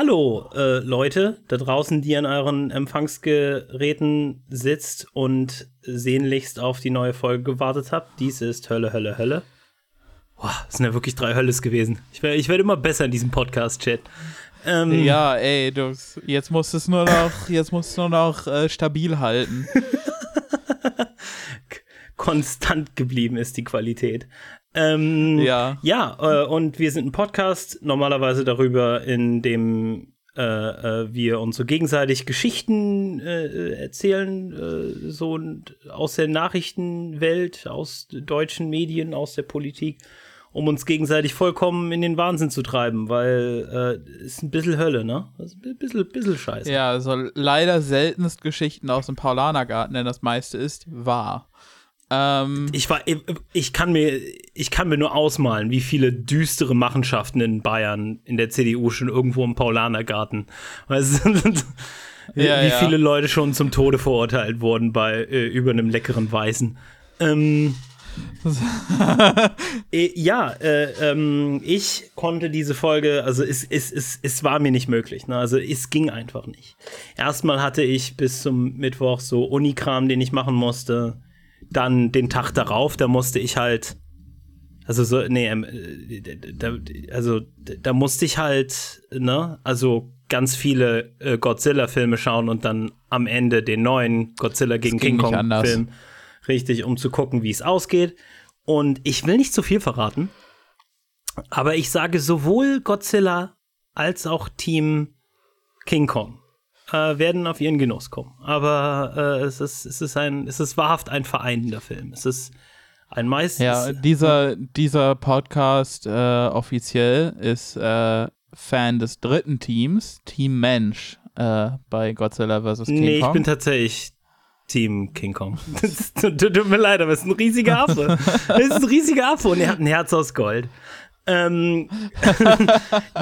Hallo äh, Leute da draußen, die an euren Empfangsgeräten sitzt und sehnlichst auf die neue Folge gewartet habt. Dies ist Hölle, Hölle, Hölle. Boah, das sind ja wirklich drei Hölles gewesen. Ich werde ich werd immer besser in diesem Podcast-Chat. Ähm, ja, ey, du, jetzt musst es nur noch, jetzt musst nur noch äh, stabil halten. Konstant geblieben ist die Qualität. Ähm, ja. Ja, äh, und wir sind ein Podcast, normalerweise darüber, in dem äh, äh, wir uns so gegenseitig Geschichten äh, erzählen, äh, so aus der Nachrichtenwelt, aus deutschen Medien, aus der Politik, um uns gegenseitig vollkommen in den Wahnsinn zu treiben, weil äh, ist ein bisschen Hölle, ne? Also ein bisschen, bisschen scheiße. Ja, also leider seltenst Geschichten aus dem Paulanergarten, denn das meiste ist wahr. Ähm, ich war, ich kann mir, ich kann mir nur ausmalen, wie viele düstere Machenschaften in Bayern in der CDU schon irgendwo im Paulanergarten. Weißt du, wie ja. viele Leute schon zum Tode verurteilt wurden bei äh, über einem leckeren Weißen. Ähm, äh, ja, äh, ähm, ich konnte diese Folge, also es, es, es, es war mir nicht möglich. Ne? Also es ging einfach nicht. Erstmal hatte ich bis zum Mittwoch so Unikram, den ich machen musste dann den Tag darauf, da musste ich halt, also so, nee, ähm, da, also da musste ich halt, ne, also ganz viele äh, Godzilla-Filme schauen und dann am Ende den neuen Godzilla gegen King Kong-Film. Richtig, um zu gucken, wie es ausgeht. Und ich will nicht zu viel verraten, aber ich sage sowohl Godzilla als auch Team King Kong äh, werden auf ihren Genuss kommen. Aber äh, es, ist, es, ist ein, es ist wahrhaft ein vereinender Film. Es ist ein meistens. Ja, dieser, dieser Podcast äh, offiziell ist äh, Fan des dritten Teams, Team Mensch, äh, bei Godzilla vs. King nee, Kong. Nee, ich bin tatsächlich Team King Kong. tut, tut mir leid, aber es ist ein riesiger Affe. Es ist ein riesiger Affe und er hat ein Herz aus Gold. Ähm,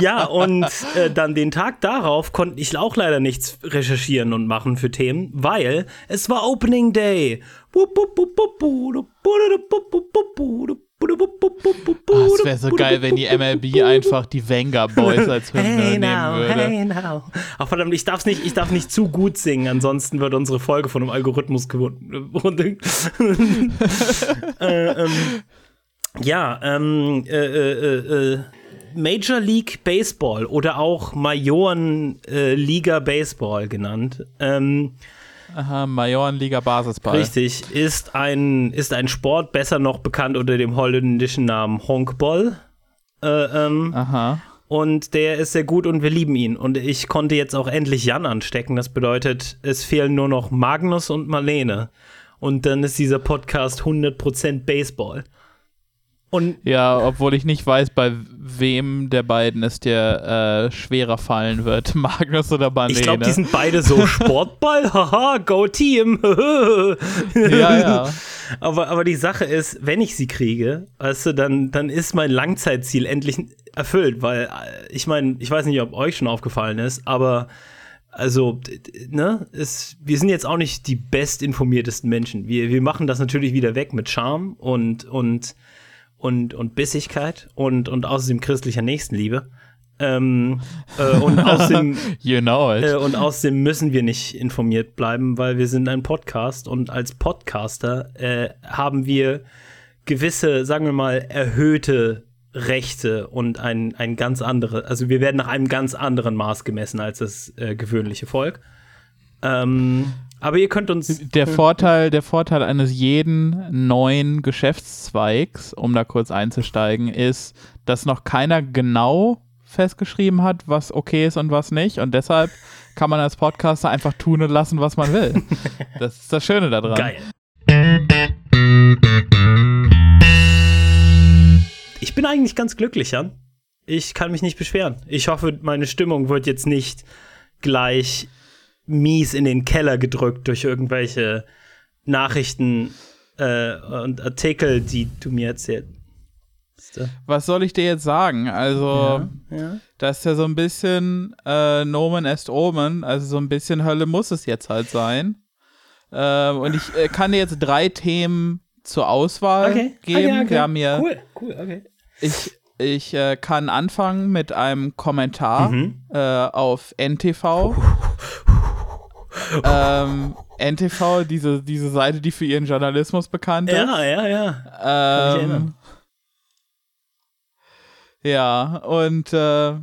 ja, und äh, dann den Tag darauf konnte ich auch leider nichts recherchieren und machen für Themen, weil es war Opening Day. Oh, es wäre so geil, wenn die MLB einfach die Venga Boys als Hymne hey nehmen now, würde. Hey now. Ach verdammt, ich, darf's nicht, ich darf nicht zu gut singen, ansonsten wird unsere Folge von einem Algorithmus gewonnen. äh, ähm, ja, ähm, äh, äh, äh, Major League Baseball oder auch Majorenliga Baseball genannt. Ähm, Aha, Majorenliga Basisball. Richtig, ist ein, ist ein Sport, besser noch bekannt unter dem holländischen Namen Honkball. Äh, ähm, Aha. Und der ist sehr gut und wir lieben ihn. Und ich konnte jetzt auch endlich Jan anstecken. Das bedeutet, es fehlen nur noch Magnus und Marlene. Und dann ist dieser Podcast 100% Baseball. Und ja, obwohl ich nicht weiß, bei wem der beiden es dir äh, schwerer fallen wird, Magnus oder Banane. Ich glaube, die sind beide so Sportball, haha, go Team. ja, ja. Aber, aber die Sache ist, wenn ich sie kriege, weißt du, dann, dann ist mein Langzeitziel endlich erfüllt, weil äh, ich meine, ich weiß nicht, ob euch schon aufgefallen ist, aber also, ne, es, wir sind jetzt auch nicht die bestinformiertesten Menschen. Wir, wir machen das natürlich wieder weg mit Charme und, und und, und Bissigkeit und, und außerdem christlicher Nächstenliebe. Ähm, äh, und, außerdem, you know äh, und außerdem müssen wir nicht informiert bleiben, weil wir sind ein Podcast und als Podcaster äh, haben wir gewisse, sagen wir mal, erhöhte Rechte und ein, ein ganz andere, also wir werden nach einem ganz anderen Maß gemessen als das äh, gewöhnliche Volk. Ähm, aber ihr könnt uns. Der Vorteil, der Vorteil eines jeden neuen Geschäftszweigs, um da kurz einzusteigen, ist, dass noch keiner genau festgeschrieben hat, was okay ist und was nicht. Und deshalb kann man als Podcaster einfach tun und lassen, was man will. das ist das Schöne daran. Geil. Ich bin eigentlich ganz glücklich, Jan. Ich kann mich nicht beschweren. Ich hoffe, meine Stimmung wird jetzt nicht gleich mies in den Keller gedrückt durch irgendwelche Nachrichten äh, und Artikel, die du mir erzählst. Was soll ich dir jetzt sagen? Also, ja, ja. das ist ja so ein bisschen äh, Nomen est Omen, also so ein bisschen Hölle muss es jetzt halt sein. Äh, und ich äh, kann dir jetzt drei Themen zur Auswahl okay. geben. Okay, okay. Wir haben hier, cool, cool, okay. Ich Ich äh, kann anfangen mit einem Kommentar Mhm. äh, auf NTV. ähm, NTV, diese, diese Seite, die für ihren Journalismus bekannt ist. Ja, ja, ja. Ähm, ja, und äh,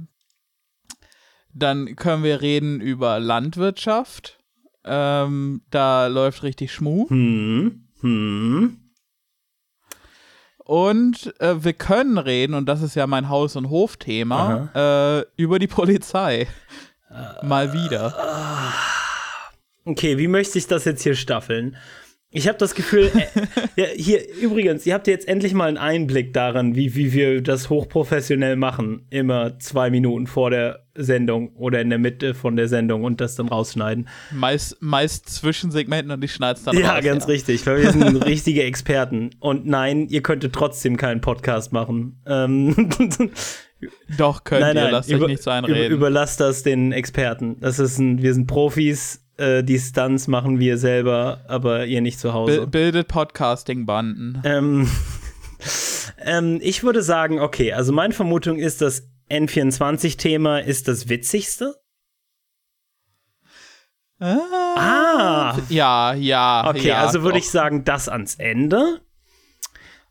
dann können wir reden über Landwirtschaft. Ähm, da läuft richtig Schmuh. Hm. Hm. Und äh, wir können reden, und das ist ja mein Haus- und Hofthema, äh, über die Polizei. Mal wieder. Okay, wie möchte ich das jetzt hier staffeln? Ich habe das Gefühl, äh, ja, hier übrigens, ihr habt jetzt endlich mal einen Einblick daran, wie, wie wir das hochprofessionell machen. Immer zwei Minuten vor der Sendung oder in der Mitte von der Sendung und das dann rausschneiden. Meist, meist Zwischensegmenten und ich schneid's dann Ja, raus. ganz richtig, weil wir sind richtige Experten. Und nein, ihr könntet trotzdem keinen Podcast machen. Ähm, Doch, könnt nein, ihr, nein, lasst über, euch nicht so über, einreden. überlasst das den Experten. Das ist ein, wir sind Profis, äh, die Stunts machen wir selber, aber ihr nicht zu Hause. Bi- bildet Podcasting-Banden. Ähm, ähm, ich würde sagen, okay, also meine Vermutung ist, das N24-Thema ist das witzigste. Ah, Ja, ja. okay, ja, also würde ich sagen, das ans Ende.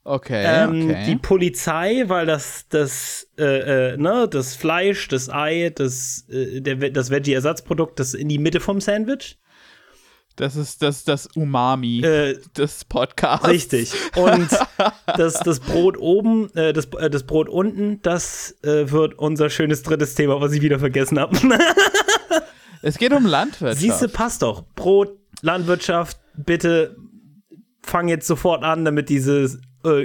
Okay, Ähm, okay. Die Polizei, weil das, das, äh, äh, ne, das Fleisch, das Ei, das, äh, der, das Veggie-Ersatzprodukt, das in die Mitte vom Sandwich. das ist das, das Umami Äh, des Podcasts. Richtig. Und das, das Brot oben, äh, das, äh, das Brot unten, das äh, wird unser schönes drittes Thema, was ich wieder vergessen habe. Es geht um Landwirtschaft. Siehste, passt doch. Brot, Landwirtschaft, bitte fang jetzt sofort an, damit diese äh,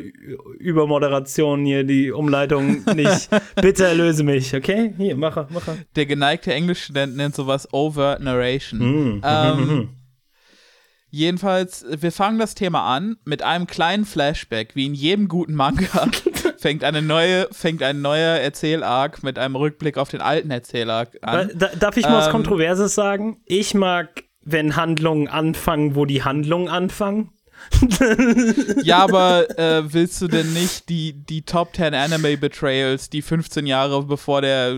Übermoderation hier, die Umleitung nicht. bitte erlöse mich, okay? Hier, mache, mache. Der geneigte Englischstudent nennt sowas Overt Narration. Mm. Ähm, jedenfalls, wir fangen das Thema an mit einem kleinen Flashback, wie in jedem guten Manga. fängt eine neue, fängt ein neuer Erzählarc mit einem Rückblick auf den alten Erzählarc an. Da, darf ich mal was Ähm, Kontroverses sagen? Ich mag, wenn Handlungen anfangen, wo die Handlungen anfangen. Ja, aber äh, willst du denn nicht die, die Top 10 Anime Betrayals, die 15 Jahre bevor der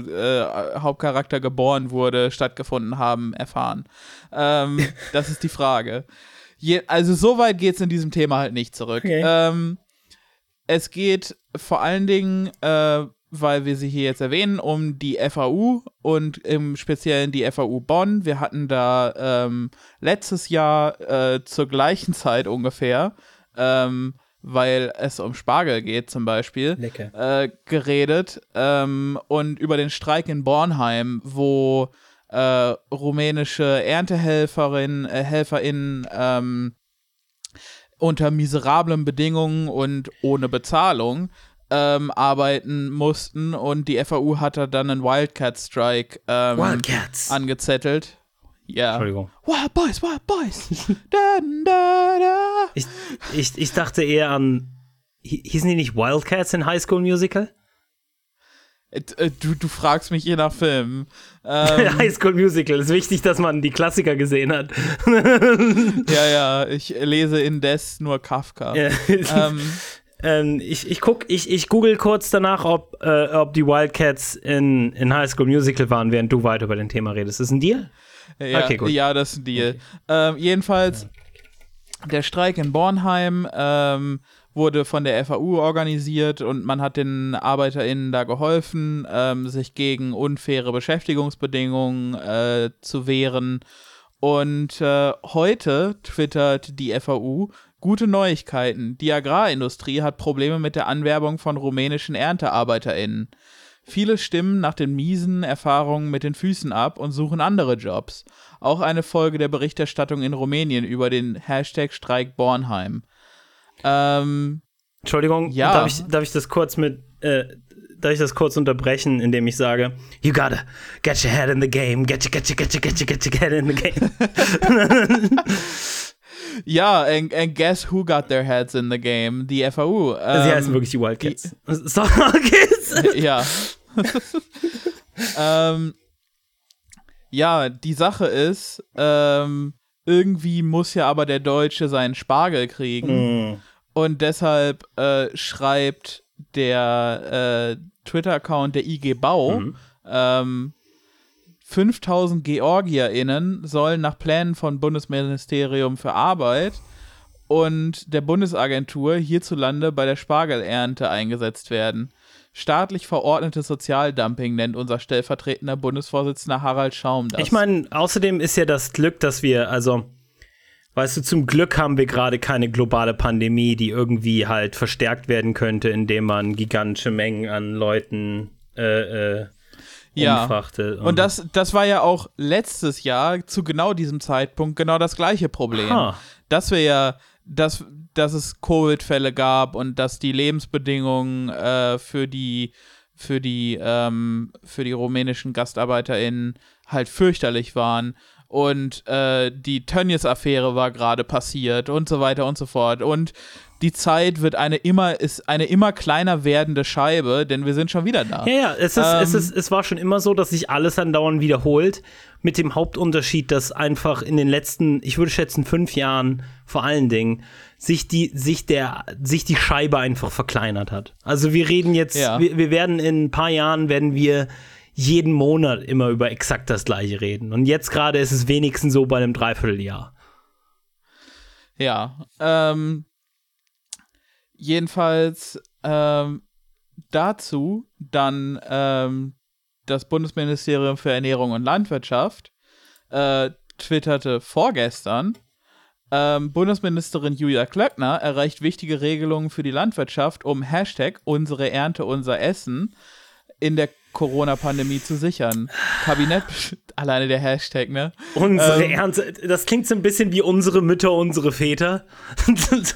äh, Hauptcharakter geboren wurde, stattgefunden haben, erfahren? Ähm, das ist die Frage. Je, also so weit geht es in diesem Thema halt nicht zurück. Okay. Ähm, es geht vor allen Dingen, äh, weil wir sie hier jetzt erwähnen, um die FAU und im Speziellen die FAU Bonn. Wir hatten da ähm, letztes Jahr äh, zur gleichen Zeit ungefähr, ähm, weil es um Spargel geht zum Beispiel, äh, geredet ähm, und über den Streik in Bornheim, wo äh, rumänische Erntehelferinnen, äh, HelferInnen ähm, unter miserablen Bedingungen und ohne Bezahlung ähm, arbeiten mussten und die FAU hatte dann einen Wildcat-Strike ähm, Wildcats. angezettelt. Ja. Entschuldigung. Wild Boys, Wild Boys. da, da, da. Ich, ich, ich dachte eher an. hi- Hießen die nicht Wildcats in High School Musical? Äh, äh, Du, du fragst mich je nach Film. Ähm, High School Musical. Ist wichtig, dass man die Klassiker gesehen hat. ja, ja, ich lese indes nur Kafka. Ja. Ähm, ähm, ich, ich guck, ich, ich google kurz danach, ob, äh, ob die Wildcats in, in High School Musical waren, während du weiter über den Thema redest. Ist ein Deal? Ja, Okay, gut. ja, das ist ein Deal. Ähm, jedenfalls, der Streik in Bornheim ähm, wurde von der FAU organisiert und man hat den ArbeiterInnen da geholfen, ähm, sich gegen unfaire Beschäftigungsbedingungen äh, zu wehren. Und äh, heute twittert die FAU gute Neuigkeiten. Die Agrarindustrie hat Probleme mit der Anwerbung von rumänischen ErntearbeiterInnen. Viele stimmen nach den miesen Erfahrungen mit den Füßen ab und suchen andere Jobs. Auch eine Folge der Berichterstattung in Rumänien über den Hashtag Streik Bornheim. Ähm, Entschuldigung, Ja. darf, ich, darf ich das kurz mit. Äh, darf ich das kurz unterbrechen, indem ich sage, you gotta get your head in the game, get your, get your, get your, get your, get your head in the game. ja, and, and guess who got their heads in the game? Die FAU. Ähm, Sie heißen wirklich die Wildcats. So, okay. ja. ähm, ja, die Sache ist, ähm, irgendwie muss ja aber der Deutsche seinen Spargel kriegen. Mm. Und deshalb äh, schreibt der äh, Twitter-Account der IG Bau, Mhm. ähm, 5000 GeorgierInnen sollen nach Plänen von Bundesministerium für Arbeit und der Bundesagentur hierzulande bei der Spargelernte eingesetzt werden. Staatlich verordnetes Sozialdumping nennt unser stellvertretender Bundesvorsitzender Harald Schaum das. Ich meine, außerdem ist ja das Glück, dass wir, also, weißt du, zum Glück haben wir gerade keine globale Pandemie, die irgendwie halt verstärkt werden könnte, indem man gigantische Mengen an Leuten äh, äh, Ja. umfrachtet. und das, das war ja auch letztes Jahr zu genau diesem Zeitpunkt genau das gleiche Problem. Ha. Dass wir ja, dass, dass es Covid-Fälle gab und dass die Lebensbedingungen äh, für die für die ähm, für die rumänischen GastarbeiterInnen halt fürchterlich waren und äh, die Tönnies-Affäre war gerade passiert und so weiter und so fort und die Zeit wird eine immer ist eine immer kleiner werdende Scheibe, denn wir sind schon wieder da. Ja, ja, es, ist, es, Ähm, ist, es war schon immer so, dass sich alles andauernd wiederholt, mit dem Hauptunterschied, dass einfach in den letzten, ich würde schätzen, fünf Jahren vor allen Dingen, sich die, sich der, sich die Scheibe einfach verkleinert hat. Also wir reden jetzt, Ja. wir, wir werden in ein paar Jahren, werden wir jeden Monat immer über exakt das gleiche reden. Und jetzt gerade ist es wenigstens so bei einem Dreivierteljahr. Ja, ähm, jedenfalls ähm, dazu dann ähm, das Bundesministerium für Ernährung und Landwirtschaft äh, twitterte vorgestern, ähm, Bundesministerin Julia Klöckner erreicht wichtige Regelungen für die Landwirtschaft, um Hashtag unsere Ernte, unser Essen in der Corona-Pandemie zu sichern. Kabinett, alleine der Hashtag, ne? Unsere Ähm, Ernte, das klingt so ein bisschen wie unsere Mütter, unsere Väter.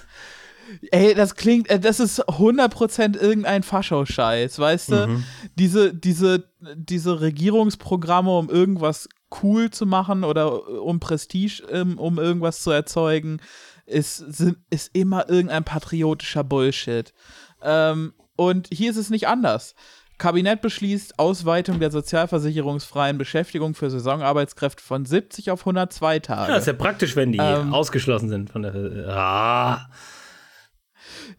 Ey, das klingt, äh, das ist 100% irgendein Fascho-Scheiß, weißt du? Diese, diese, diese Regierungsprogramme, um irgendwas cool zu machen oder äh, um Prestige, ähm, um irgendwas zu erzeugen, ist, sind, ist immer irgendein patriotischer Bullshit. Ähm, und hier ist es nicht anders. Kabinett beschließt Ausweitung der sozialversicherungsfreien Beschäftigung für Saisonarbeitskräfte von 70 auf 102 Tage. Ja, ist ja praktisch, wenn die Ähm. ausgeschlossen sind von der. Ah.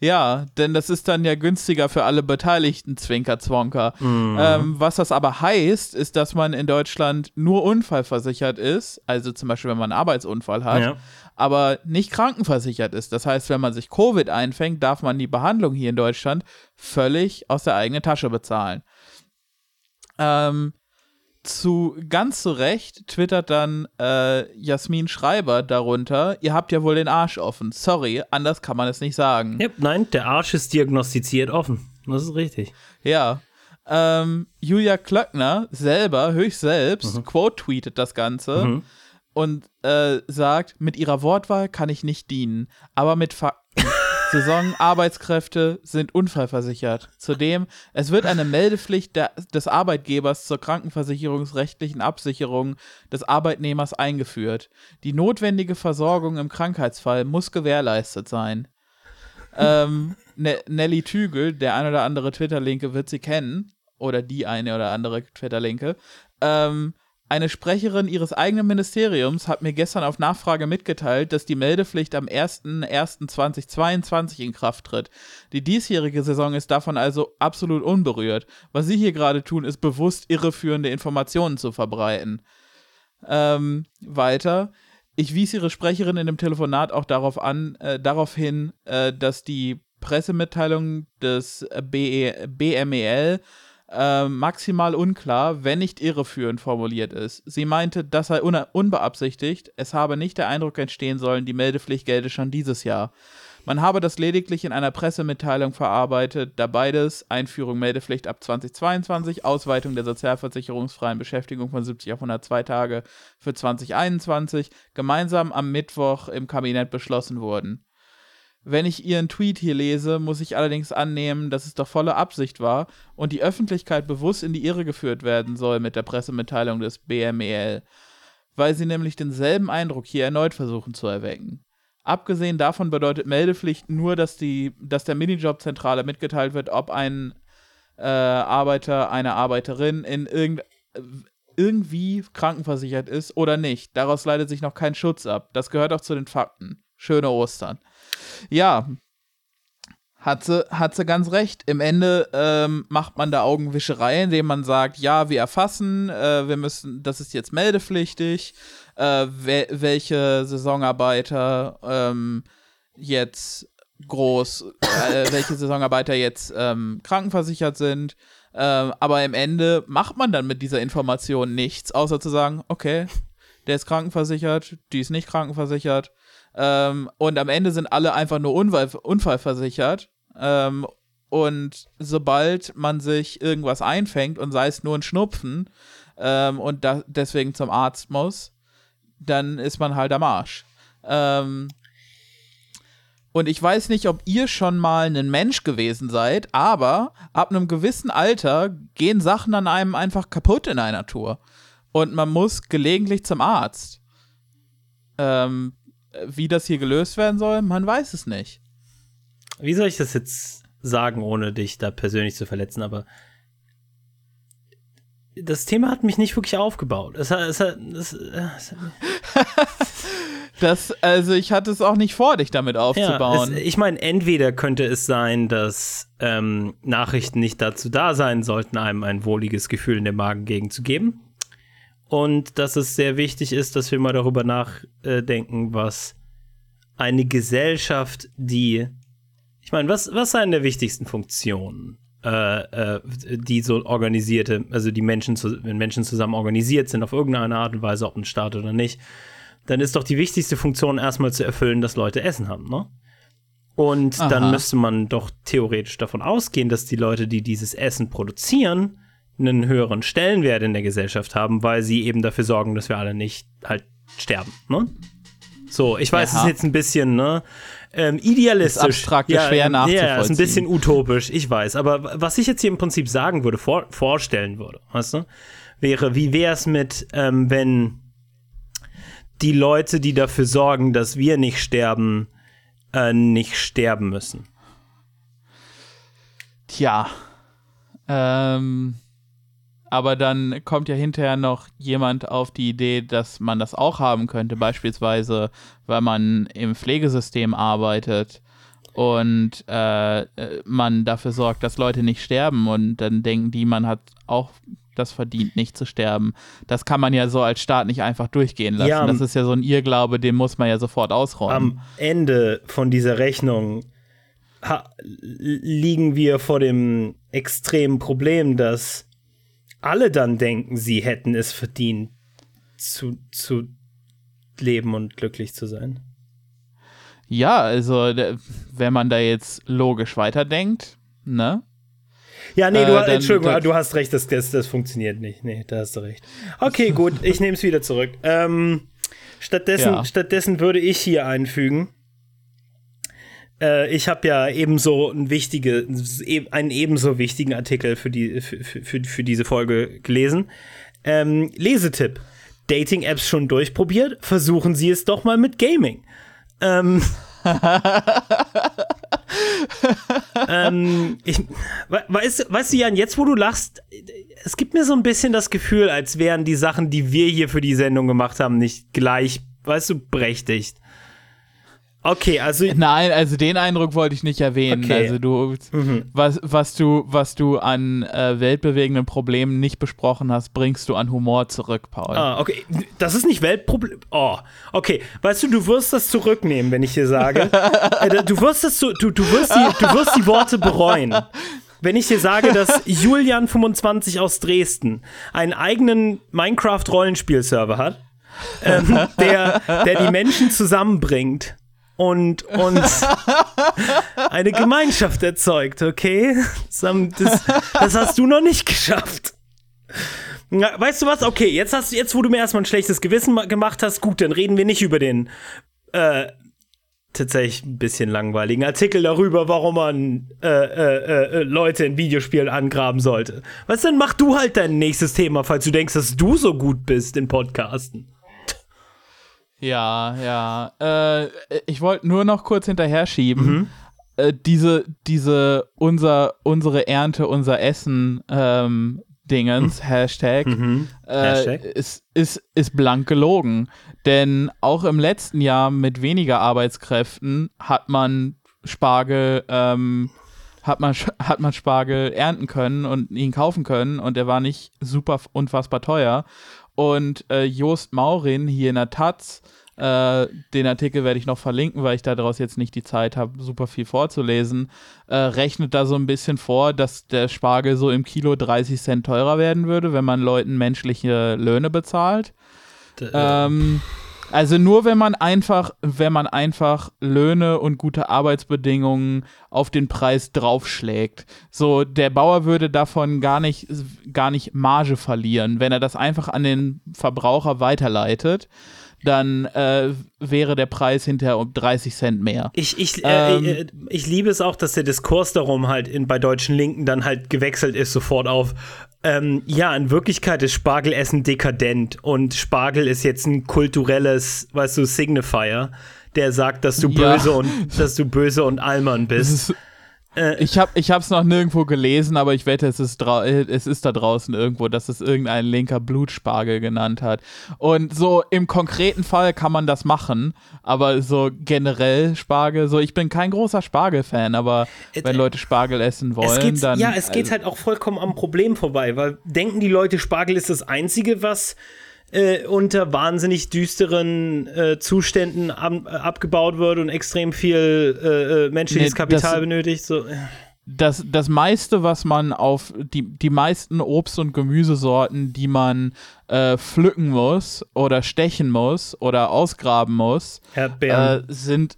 Ja, denn das ist dann ja günstiger für alle Beteiligten, Zwinker, Zwonker. Mhm. Ähm, was das aber heißt, ist, dass man in Deutschland nur unfallversichert ist, also zum Beispiel, wenn man einen Arbeitsunfall hat, Ja. aber nicht krankenversichert ist. Das heißt, wenn man sich Covid einfängt, darf man die Behandlung hier in Deutschland völlig aus der eigenen Tasche bezahlen. Ähm, zu ganz zu Recht twittert dann äh, Jasmin Schreiber darunter, ihr habt ja wohl den Arsch offen. Sorry, anders kann man es nicht sagen. Ja, nein, der Arsch ist diagnostiziert offen. Das ist richtig. Ja. Ähm, Julia Klöckner selber, höchst selbst, quote-tweetet das Ganze und äh, sagt, mit ihrer Wortwahl kann ich nicht dienen, aber mit Fakten. Saisonarbeitskräfte sind unfallversichert. Zudem, es wird eine Meldepflicht des Arbeitgebers zur krankenversicherungsrechtlichen Absicherung des Arbeitnehmers eingeführt. Die notwendige Versorgung im Krankheitsfall muss gewährleistet sein. ähm, ne Nelly Tügel, der ein oder andere Twitter-Linke wird sie kennen, oder die eine oder andere Twitter-Linke, ähm, eine Sprecherin ihres eigenen Ministeriums hat mir gestern auf Nachfrage mitgeteilt, dass die Meldepflicht am 01.01.2022 in Kraft tritt. Die diesjährige Saison ist davon also absolut unberührt. Was sie hier gerade tun, ist bewusst irreführende Informationen zu verbreiten. Ähm, weiter. Ich wies ihre Sprecherin in dem Telefonat auch darauf an, äh, darauf hin, äh, dass die Pressemitteilung des BE, BMEL äh, maximal unklar, wenn nicht irreführend formuliert ist. Sie meinte, das sei un unbeabsichtigt, es habe nicht der Eindruck entstehen sollen, die Meldepflicht gelte schon dieses Jahr. Man habe das lediglich in einer Pressemitteilung verarbeitet, da beides, Einführung Meldepflicht ab 2022, Ausweitung der sozialversicherungsfreien Beschäftigung von 70 auf 102 Tage für 2021, gemeinsam am Mittwoch im Kabinett beschlossen wurden. Wenn ich Ihren Tweet hier lese, muss ich allerdings annehmen, dass es doch volle Absicht war und die Öffentlichkeit bewusst in die Irre geführt werden soll mit der Pressemitteilung des BMEL, weil sie nämlich denselben Eindruck hier erneut versuchen zu erwecken. Abgesehen davon bedeutet Meldepflicht nur, dass, die, dass der Minijobzentrale mitgeteilt wird, ob ein äh, Arbeiter, eine Arbeiterin in irgend, irgendwie krankenversichert ist oder nicht. Daraus leitet sich noch kein Schutz ab. Das gehört auch zu den Fakten. Schöne Ostern. Ja. Hat sie, hat sie ganz recht. Im Ende ähm, macht man da Augenwischerei, indem man sagt, ja, wir erfassen, äh, wir müssen, das ist jetzt meldepflichtig, äh, wel welche Saisonarbeiter ähm, jetzt groß, äh, welche Saisonarbeiter jetzt ähm, krankenversichert sind. Ähm, aber im Ende macht man dann mit dieser Information nichts, außer zu sagen, okay, der ist krankenversichert, die ist nicht krankenversichert. Ähm, und am Ende sind alle einfach nur Unfall, unfallversichert ähm, und sobald man sich irgendwas einfängt und sei es nur ein Schnupfen ähm, und da deswegen zum Arzt muss, dann ist man halt am Arsch. Ähm, und ich weiß nicht, ob ihr schon mal ein Mensch gewesen seid, aber ab einem gewissen Alter gehen Sachen an einem einfach kaputt in einer Tour. Und man muss gelegentlich zum Arzt. Ähm, wie das hier gelöst werden soll, man weiß es nicht wie soll ich das jetzt sagen, ohne dich da persönlich zu verletzen, aber das Thema hat mich nicht wirklich aufgebaut. Es hat, es hat, es, es hat das, also ich hatte es auch nicht vor, dich damit aufzubauen. Ja, es, ich meine, entweder könnte es sein, dass ähm, Nachrichten nicht dazu da sein sollten, einem ein wohliges Gefühl in den Magen gegenzugeben. Und dass es sehr wichtig ist, dass wir mal darüber nachdenken, was eine Gesellschaft, die ich meine, was, was sind der wichtigsten Funktionen, äh, äh, die so organisierte, also die Menschen, zu, wenn Menschen zusammen organisiert sind, auf irgendeine Art und Weise, ob ein Staat oder nicht, dann ist doch die wichtigste Funktion erstmal zu erfüllen, dass Leute Essen haben, ne? Und Aha. dann müsste man doch theoretisch davon ausgehen, dass die Leute, die dieses Essen produzieren, einen höheren Stellenwert in der Gesellschaft haben, weil sie eben dafür sorgen, dass wir alle nicht halt sterben, ne? So, ich weiß, es ist jetzt ein bisschen, ne? ähm, idealistisch. Ist abstrakt, ja, schwer nachzuvollziehen. Ja, ist ein bisschen utopisch, ich weiß. Aber was ich jetzt hier im Prinzip sagen würde, vor, vorstellen würde, weißt du, wäre, wie wäre es mit, ähm, wenn die Leute, die dafür sorgen, dass wir nicht sterben, äh, nicht sterben müssen? Tja. Ähm aber dann kommt ja hinterher noch jemand auf die Idee, dass man das auch haben könnte, beispielsweise, weil man im Pflegesystem arbeitet und äh, man dafür sorgt, dass Leute nicht sterben und dann denken die, man hat auch das verdient, nicht zu sterben. Das kann man ja so als Staat nicht einfach durchgehen lassen. Ja, das ist ja so ein Irrglaube, den muss man ja sofort ausräumen. Am Ende von dieser Rechnung liegen wir vor dem extremen Problem, dass alle dann denken, sie hätten es verdient, zu, zu leben und glücklich zu sein. Ja, also wenn man da jetzt logisch weiterdenkt, ne? Ja, nee, du, äh, Entschuldigung, du hast recht, das, das, das funktioniert nicht. Nee, da hast du recht. Okay, gut, ich nehme es wieder zurück. Ähm, stattdessen, ja. stattdessen würde ich hier einfügen, äh, ich habe ja ebenso ein wichtige, einen ebenso wichtigen Artikel für, die, für, für, für diese Folge gelesen. Ähm, Lesetipp. Dating-Apps schon durchprobiert? Versuchen Sie es doch mal mit Gaming. Ähm, ähm, ich, weißt, weißt du, Jan, jetzt wo du lachst, es gibt mir so ein bisschen das Gefühl, als wären die Sachen, die wir hier für die Sendung gemacht haben, nicht gleich, weißt du, berechtigt. Okay, also nein, also den Eindruck wollte ich nicht erwähnen. Okay. Also du, mhm. was, was du, was du an äh, weltbewegenden Problemen nicht besprochen hast, bringst du an Humor zurück, Paul. Ah, okay, das ist nicht Weltproblem. Oh, okay, weißt du, du wirst das zurücknehmen, wenn ich dir sage. äh, du wirst das, du, du wirst die, du wirst die Worte bereuen. Wenn ich dir sage, dass Julian25 aus Dresden einen eigenen Minecraft-Rollenspielserver hat, ähm, der, der die Menschen zusammenbringt und, und eine Gemeinschaft erzeugt, okay? Das, das, hast du noch nicht geschafft. Weißt du was? Okay, jetzt hast jetzt, wo du mir erstmal ein schlechtes Gewissen gemacht hast, gut, dann reden wir nicht über den äh, tatsächlich ein bisschen langweiligen Artikel darüber, warum man äh, äh, äh, Leute in Videospielen angraben sollte. Was dann mach du halt dein nächstes Thema, falls du denkst, dass du so gut bist in Podcasten. Ja, ja. Äh, ich wollte nur noch kurz hinterher schieben. Mhm. Äh, diese, diese, unser, unsere Ernte, unser Essen, ähm, Dingens, mhm. Hashtag, mhm. Äh, Hashtag. Ist, ist, ist blank gelogen. Denn auch im letzten Jahr mit weniger Arbeitskräften hat man Spargel ähm, hat man, hat man Spargel ernten können und ihn kaufen können und er war nicht super unfassbar teuer. Und äh, Jost Maurin hier in der Taz, äh, den Artikel werde ich noch verlinken, weil ich daraus jetzt nicht die Zeit habe, super viel vorzulesen, äh, rechnet da so ein bisschen vor, dass der Spargel so im Kilo 30 Cent teurer werden würde, wenn man Leuten menschliche Löhne bezahlt. D äh, ähm, also nur wenn man einfach, wenn man einfach Löhne und gute Arbeitsbedingungen auf den Preis draufschlägt. So, der Bauer würde davon gar nicht, gar nicht Marge verlieren, wenn er das einfach an den Verbraucher weiterleitet dann äh, wäre der Preis hinterher um 30 Cent mehr. Ich, ich, äh, ähm, äh, ich liebe es auch, dass der Diskurs darum halt in, bei deutschen Linken dann halt gewechselt ist sofort auf ähm, ja, in Wirklichkeit ist Spargelessen dekadent und Spargel ist jetzt ein kulturelles, weißt du, Signifier, der sagt, dass du ja. böse und dass du böse und Allmann bist. Äh, ich habe ich hab's noch nirgendwo gelesen, aber ich wette, es ist, es ist da draußen irgendwo, dass es irgendein linker Blutspargel genannt hat. Und so im konkreten Fall kann man das machen, aber so generell Spargel, so ich bin kein großer Spargel-Fan, aber äh, wenn Leute Spargel essen wollen, dann. Ja, es geht also, halt auch vollkommen am Problem vorbei, weil denken die Leute, Spargel ist das Einzige, was äh, unter wahnsinnig düsteren äh, Zuständen ab, äh, abgebaut wird und extrem viel äh, äh, menschliches nee, Kapital das, benötigt. So. Das, das meiste, was man auf die, die meisten Obst- und Gemüsesorten, die man äh, pflücken muss oder stechen muss oder ausgraben muss, Erdbeeren. sind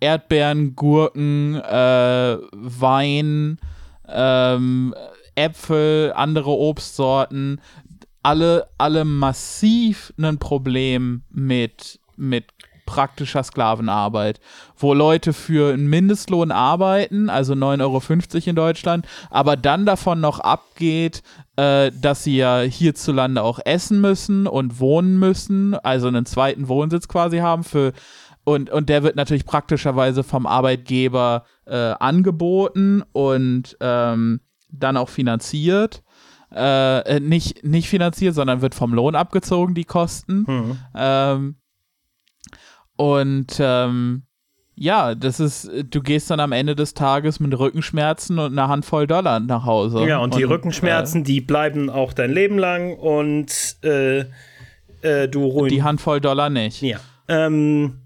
Erdbeeren, Gurken, Wein, ähm, Äpfel, andere Obstsorten, alle, alle massiv ein Problem mit, mit praktischer Sklavenarbeit, wo Leute für einen Mindestlohn arbeiten, also 9,50 Euro in Deutschland, aber dann davon noch abgeht, äh, dass sie ja hierzulande auch essen müssen und wohnen müssen, also einen zweiten Wohnsitz quasi haben für und, und der wird natürlich praktischerweise vom Arbeitgeber äh, angeboten und ähm, dann auch finanziert äh, äh, nicht, nicht finanziert, sondern wird vom Lohn abgezogen, die Kosten. Mhm. Ähm, und ähm, ja, das ist, du gehst dann am Ende des Tages mit Rückenschmerzen und einer Handvoll Dollar nach Hause. Ja, und, und die Rückenschmerzen, äh, die bleiben auch dein Leben lang und äh, äh, du ruhig. Die Handvoll Dollar nicht. Ja. Ähm,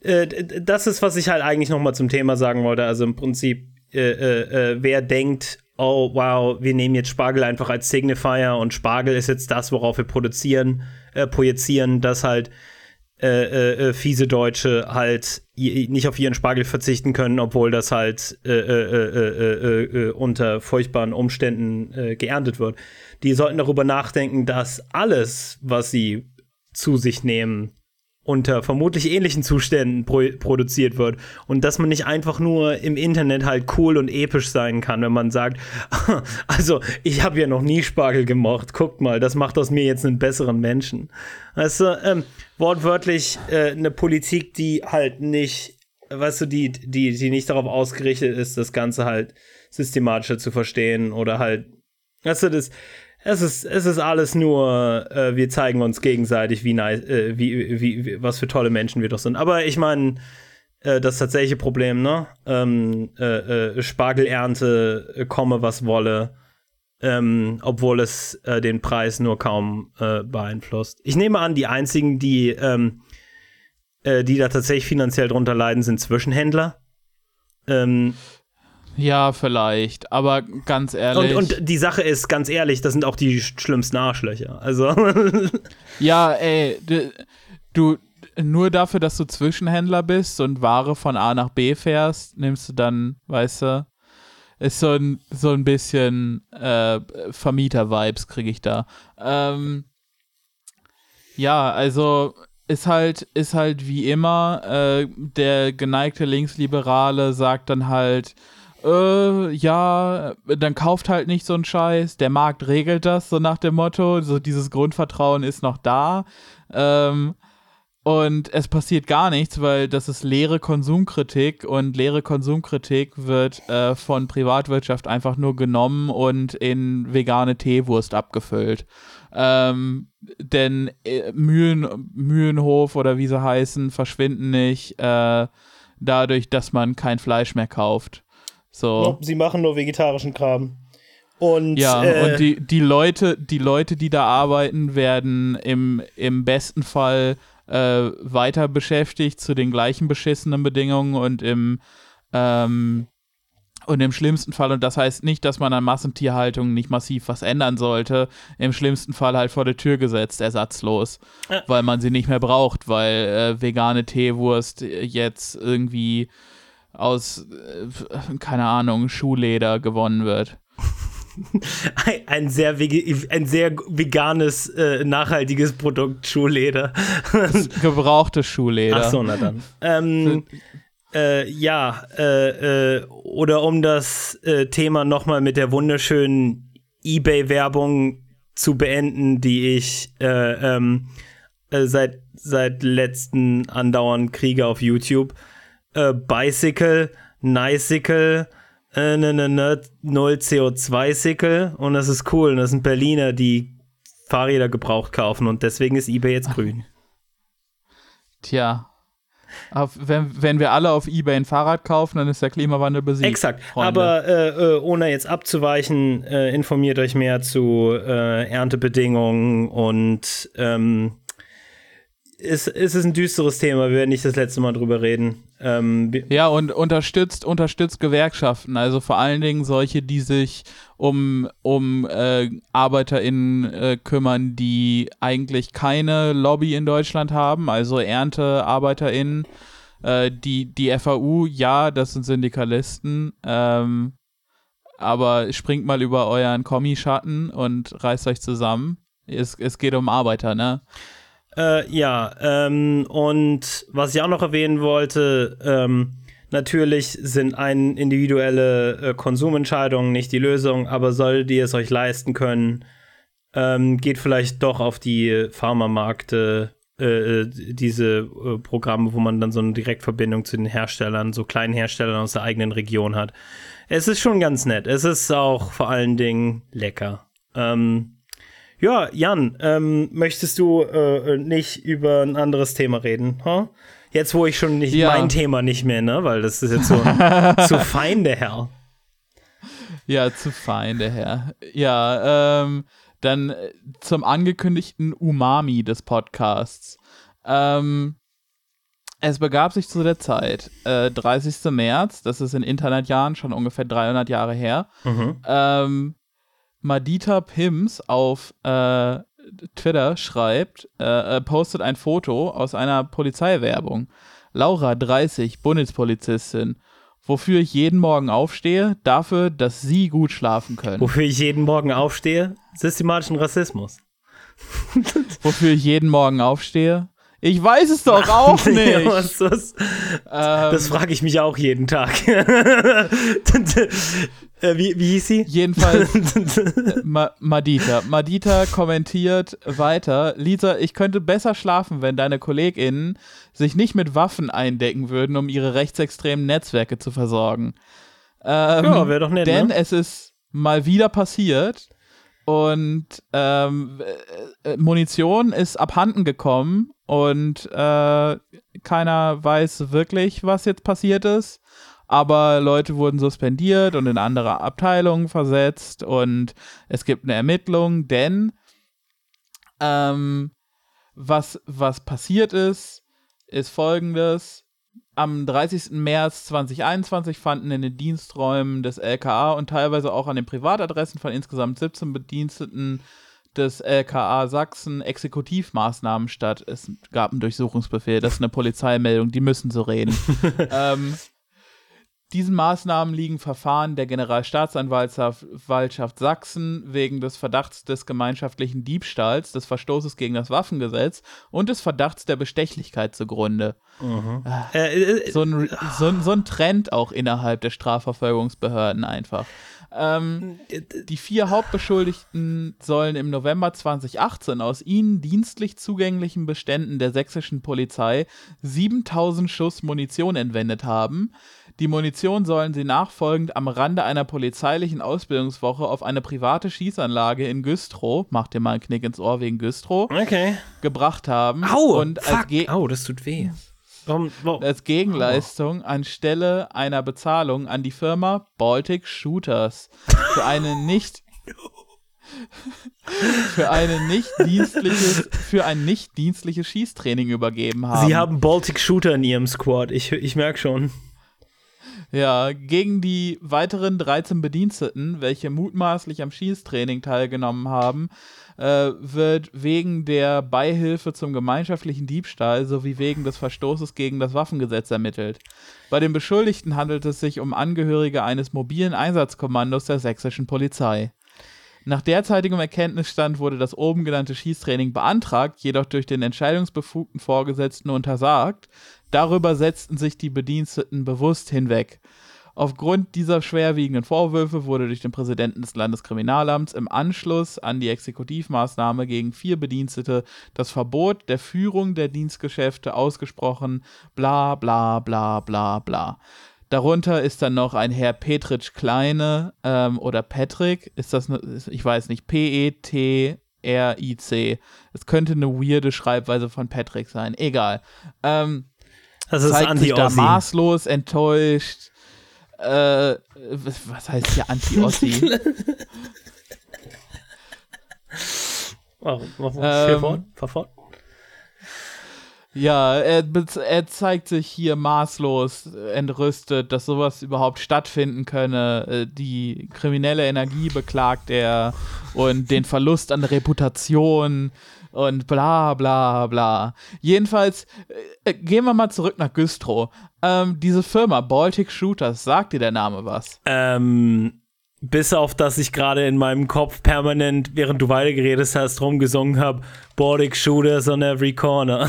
äh, das ist, was ich halt eigentlich nochmal zum Thema sagen wollte. Also im Prinzip, wer denkt, oh wow, wir nehmen jetzt Spargel einfach als Signifier und Spargel ist jetzt das, worauf wir produzieren, äh, projizieren, dass halt äh, äh, äh fiese Deutsche halt nicht auf ihren Spargel verzichten können, obwohl das halt äh, äh, unter furchtbaren Umständen geerntet wird. Die sollten darüber nachdenken, dass alles, was sie zu sich nehmen, unter vermutlich ähnlichen Zuständen pro produziert wird und dass man nicht einfach nur im Internet halt cool und episch sein kann, wenn man sagt, also ich habe ja noch nie Spargel gemocht, guckt mal, das macht aus mir jetzt einen besseren Menschen. Weißt du, ähm, wortwörtlich äh, eine Politik, die halt nicht, weißt du, die, die, die nicht darauf ausgerichtet ist, das Ganze halt systematischer zu verstehen oder halt, weißt du, das, es ist, es ist alles nur, äh, wir zeigen uns gegenseitig, wie, äh, wie, wie, wie, was für tolle Menschen wir doch sind. Aber ich meine, äh, das tatsächliche Problem, ne? Ähm, äh, äh, Spargelernte, äh, komme was wolle, ähm, obwohl es den Preis nur kaum beeinflusst. Ich nehme an, die einzigen, die, ähm, die da tatsächlich finanziell drunter leiden, sind Zwischenhändler. Ähm, ja, vielleicht, aber ganz ehrlich. Und, und die Sache ist, ganz ehrlich, das sind auch die schlimmsten Arschlöcher. Also. ja, ey, du, nur dafür, dass du Zwischenhändler bist und Ware von A nach B fährst, nimmst du dann, weißt du, ist so ein, so ein bisschen äh, Vermieter-Vibes, kriege ich da. Ähm, ja, also ist halt, ist halt wie immer, äh, der geneigte Linksliberale sagt dann halt, äh, ja, dann kauft halt nicht so ein Scheiß, der Markt regelt das, so nach dem Motto, so dieses Grundvertrauen ist noch da. Ähm, und es passiert gar nichts, weil das ist leere Konsumkritik und leere Konsumkritik wird äh, von Privatwirtschaft einfach nur genommen und in vegane Teewurst abgefüllt. Ähm, denn äh, Mühlen, Mühlenhof oder wie sie heißen, verschwinden nicht. Äh, dadurch, dass man kein Fleisch mehr kauft. So. Sie machen nur vegetarischen Kram. Und, ja, äh, und die, die Leute, die Leute, die da arbeiten, werden im, im besten Fall äh, weiter beschäftigt zu den gleichen beschissenen Bedingungen und im ähm, und im schlimmsten Fall, und das heißt nicht, dass man an Massentierhaltung nicht massiv was ändern sollte, im schlimmsten Fall halt vor der Tür gesetzt, ersatzlos, Ja. weil man sie nicht mehr braucht, weil äh, vegane Teewurst jetzt irgendwie aus, äh, keine Ahnung, Schuhleder gewonnen wird. ein, sehr ein sehr veganes, äh, nachhaltiges Produkt, Schuhleder. Gebrauchtes Schuhleder. Ach so, na dann. Ähm, äh, ja, äh, äh, oder um das äh, Thema nochmal mit der wunderschönen Ebay-Werbung zu beenden, die ich äh, ähm, äh, seit, seit letzten andauernd kriege auf YouTube. Äh, Bicycle, Nicycle, äh, ne, ne, ne, null CO2-Cycle und das ist cool. Und das sind Berliner, die Fahrräder gebraucht kaufen und deswegen ist eBay jetzt grün. Tja. Wenn, wenn wir alle auf Ebay ein Fahrrad kaufen, dann ist der Klimawandel besiegt. Exakt. Freunde. Aber äh, äh, ohne jetzt abzuweichen, äh, informiert euch mehr zu äh, Erntebedingungen und ähm, es, es ist ein düsteres Thema. Wir werden nicht das letzte Mal drüber reden. Ähm, Ja, und unterstützt, unterstützt Gewerkschaften, also vor allen Dingen solche, die sich um, um äh, ArbeiterInnen äh, kümmern, die eigentlich keine Lobby in Deutschland haben, also ErntearbeiterInnen. Äh, die, die FAU, ja, das sind Syndikalisten, ähm, aber springt mal über euren Kommischatten und reißt euch zusammen. Es, es geht um Arbeiter, ne? Äh, ja, ähm, und was ich auch noch erwähnen wollte, ähm, natürlich sind ein individuelle äh, Konsumentscheidungen nicht die Lösung, aber solltet ihr es euch leisten können, ähm, geht vielleicht doch auf die Pharmamärkte, äh, äh, diese äh, Programme, wo man dann so eine Direktverbindung zu den Herstellern, so kleinen Herstellern aus der eigenen Region hat. Es ist schon ganz nett. Es ist auch vor allen Dingen lecker. Ähm, ja, Jan, ähm, möchtest du äh, nicht über ein anderes Thema reden? Huh? Jetzt, wo ich schon nicht Ja. mein Thema nicht mehr, ne? Weil das ist jetzt so zu fein, der Herr. Ja, zu fein, der Herr. Ja, ähm, dann äh, zum angekündigten Umami des Podcasts. Ähm, es begab sich zu der Zeit, äh, 30. März, das ist in Internetjahren schon ungefähr 300 Jahre her, Mhm. ähm, Madita Pims auf äh, Twitter schreibt, äh, äh, postet ein Foto aus einer Polizeiwerbung. Laura, 30, Bundespolizistin. Wofür ich jeden Morgen aufstehe, dafür, dass Sie gut schlafen können. Wofür ich jeden Morgen aufstehe? Systematischen Rassismus. Wofür ich jeden Morgen aufstehe? Ich weiß es doch auch nicht. was das ähm, das frage ich mich auch jeden Tag. äh, wie, wie hieß sie? jedenfalls Ma Madita. Madita kommentiert weiter: Lisa, ich könnte besser schlafen, wenn deine KollegInnen sich nicht mit Waffen eindecken würden, um ihre rechtsextremen Netzwerke zu versorgen. Ähm, Ja, wäre doch nett, Denn ne? es ist mal wieder passiert und ähm, äh, äh, Munition ist abhanden gekommen und äh, keiner weiß wirklich, was jetzt passiert ist. Aber Leute wurden suspendiert und in andere Abteilungen versetzt und es gibt eine Ermittlung, denn ähm, was, was passiert ist, ist folgendes. Am 30. März 2021 fanden in den Diensträumen des LKA und teilweise auch an den Privatadressen von insgesamt 17 Bediensteten des LKA Sachsen Exekutivmaßnahmen statt. Es gab einen Durchsuchungsbefehl, das ist eine Polizeimeldung, die müssen so reden. ähm, diesen Maßnahmen liegen Verfahren der Generalstaatsanwaltschaft Sachsen wegen des Verdachts des gemeinschaftlichen Diebstahls, des Verstoßes gegen das Waffengesetz und des Verdachts der Bestechlichkeit zugrunde. Äh, äh, So ein, so, ein- so ein Trend auch innerhalb der Strafverfolgungsbehörden einfach. Ähm, die vier Hauptbeschuldigten sollen im November 2018 aus ihnen dienstlich zugänglichen Beständen der sächsischen Polizei 7000 Schuss Munition entwendet haben. Die Munition sollen sie nachfolgend am Rande einer polizeilichen Ausbildungswoche auf eine private Schießanlage in Güstrow, macht dir mal einen Knick ins Ohr wegen Güstrow, okay. gebracht haben. Au! und fuck. Au, das tut weh. Warum, warum? als Gegenleistung anstelle einer Bezahlung an die Firma Baltic Shooters für eine nicht für eine nicht dienstliches für ein nicht dienstliches Schießtraining übergeben haben. Sie haben Baltic Shooter in ihrem Squad. Ich, ich merke schon. Ja, gegen die weiteren 13 Bediensteten, welche mutmaßlich am Schießtraining teilgenommen haben, äh, wird wegen der Beihilfe zum gemeinschaftlichen Diebstahl sowie wegen des Verstoßes gegen das Waffengesetz ermittelt. Bei den Beschuldigten handelt es sich um Angehörige eines mobilen Einsatzkommandos der sächsischen Polizei. Nach derzeitigem Erkenntnisstand wurde das oben genannte Schießtraining beantragt, jedoch durch den entscheidungsbefugten Vorgesetzten untersagt. Darüber setzten sich die Bediensteten bewusst hinweg. Aufgrund dieser schwerwiegenden Vorwürfe wurde durch den Präsidenten des Landeskriminalamts im Anschluss an die Exekutivmaßnahme gegen vier Bedienstete das Verbot der Führung der Dienstgeschäfte ausgesprochen. Bla bla bla bla bla. Darunter ist dann noch ein Herr Petritsch Kleine ähm, oder Patrick. Ist das, ich weiß nicht, P-E-T-R-I-C. Es könnte eine weirde Schreibweise von Patrick sein. Egal. Ähm, Das ist zeigt sich da maßlos enttäuscht. Äh, was heißt hier Anti-Ossi? Warum? Warum? Ähm, fort, fahr fort. ja, er, er zeigt sich hier maßlos entrüstet, dass sowas überhaupt stattfinden könne. Äh, Die kriminelle Energie beklagt er und den Verlust an Reputation und bla bla bla. Jedenfalls, äh, gehen wir mal zurück nach Güstrow. Ähm, diese Firma Baltic Shooters, sagt dir der Name was? Ähm, bis auf, dass ich gerade in meinem Kopf permanent, während du weitergeredet hast, rumgesungen habe, Baltic Shooters on every corner.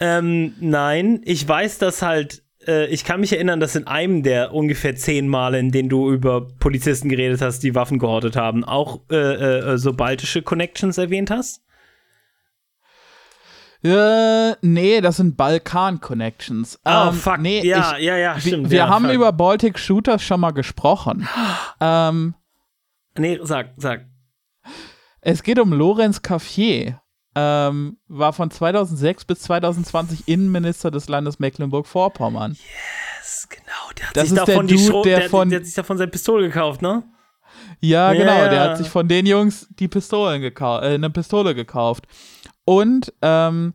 ähm, nein, ich weiß, dass halt, äh, ich kann mich erinnern, dass in einem der ungefähr zehn Male, in denen du über Polizisten geredet hast, die Waffen gehortet haben, auch äh, äh, so baltische Connections erwähnt hast. Äh, nee, das sind Balkan-Connections. Oh, Ähm, fuck. Nee, ja, ich, ja, ja, wir, stimmt. wir ja, haben fuck. über Baltic Shooters schon mal gesprochen. ähm, Nee, sag, sag. es geht um Lorenz Caffier. Ähm, war von 2006 bis 2020 Innenminister des Landes Mecklenburg-Vorpommern. Das, genau, der hat Das sich ist der davon die Dude, Schro der der, von- der hat sich davon seine Pistole gekauft, ne? Ja, Ja, genau. ja. Der hat sich von den Jungs die Pistolen gekau äh, eine Pistole gekauft. Und ähm,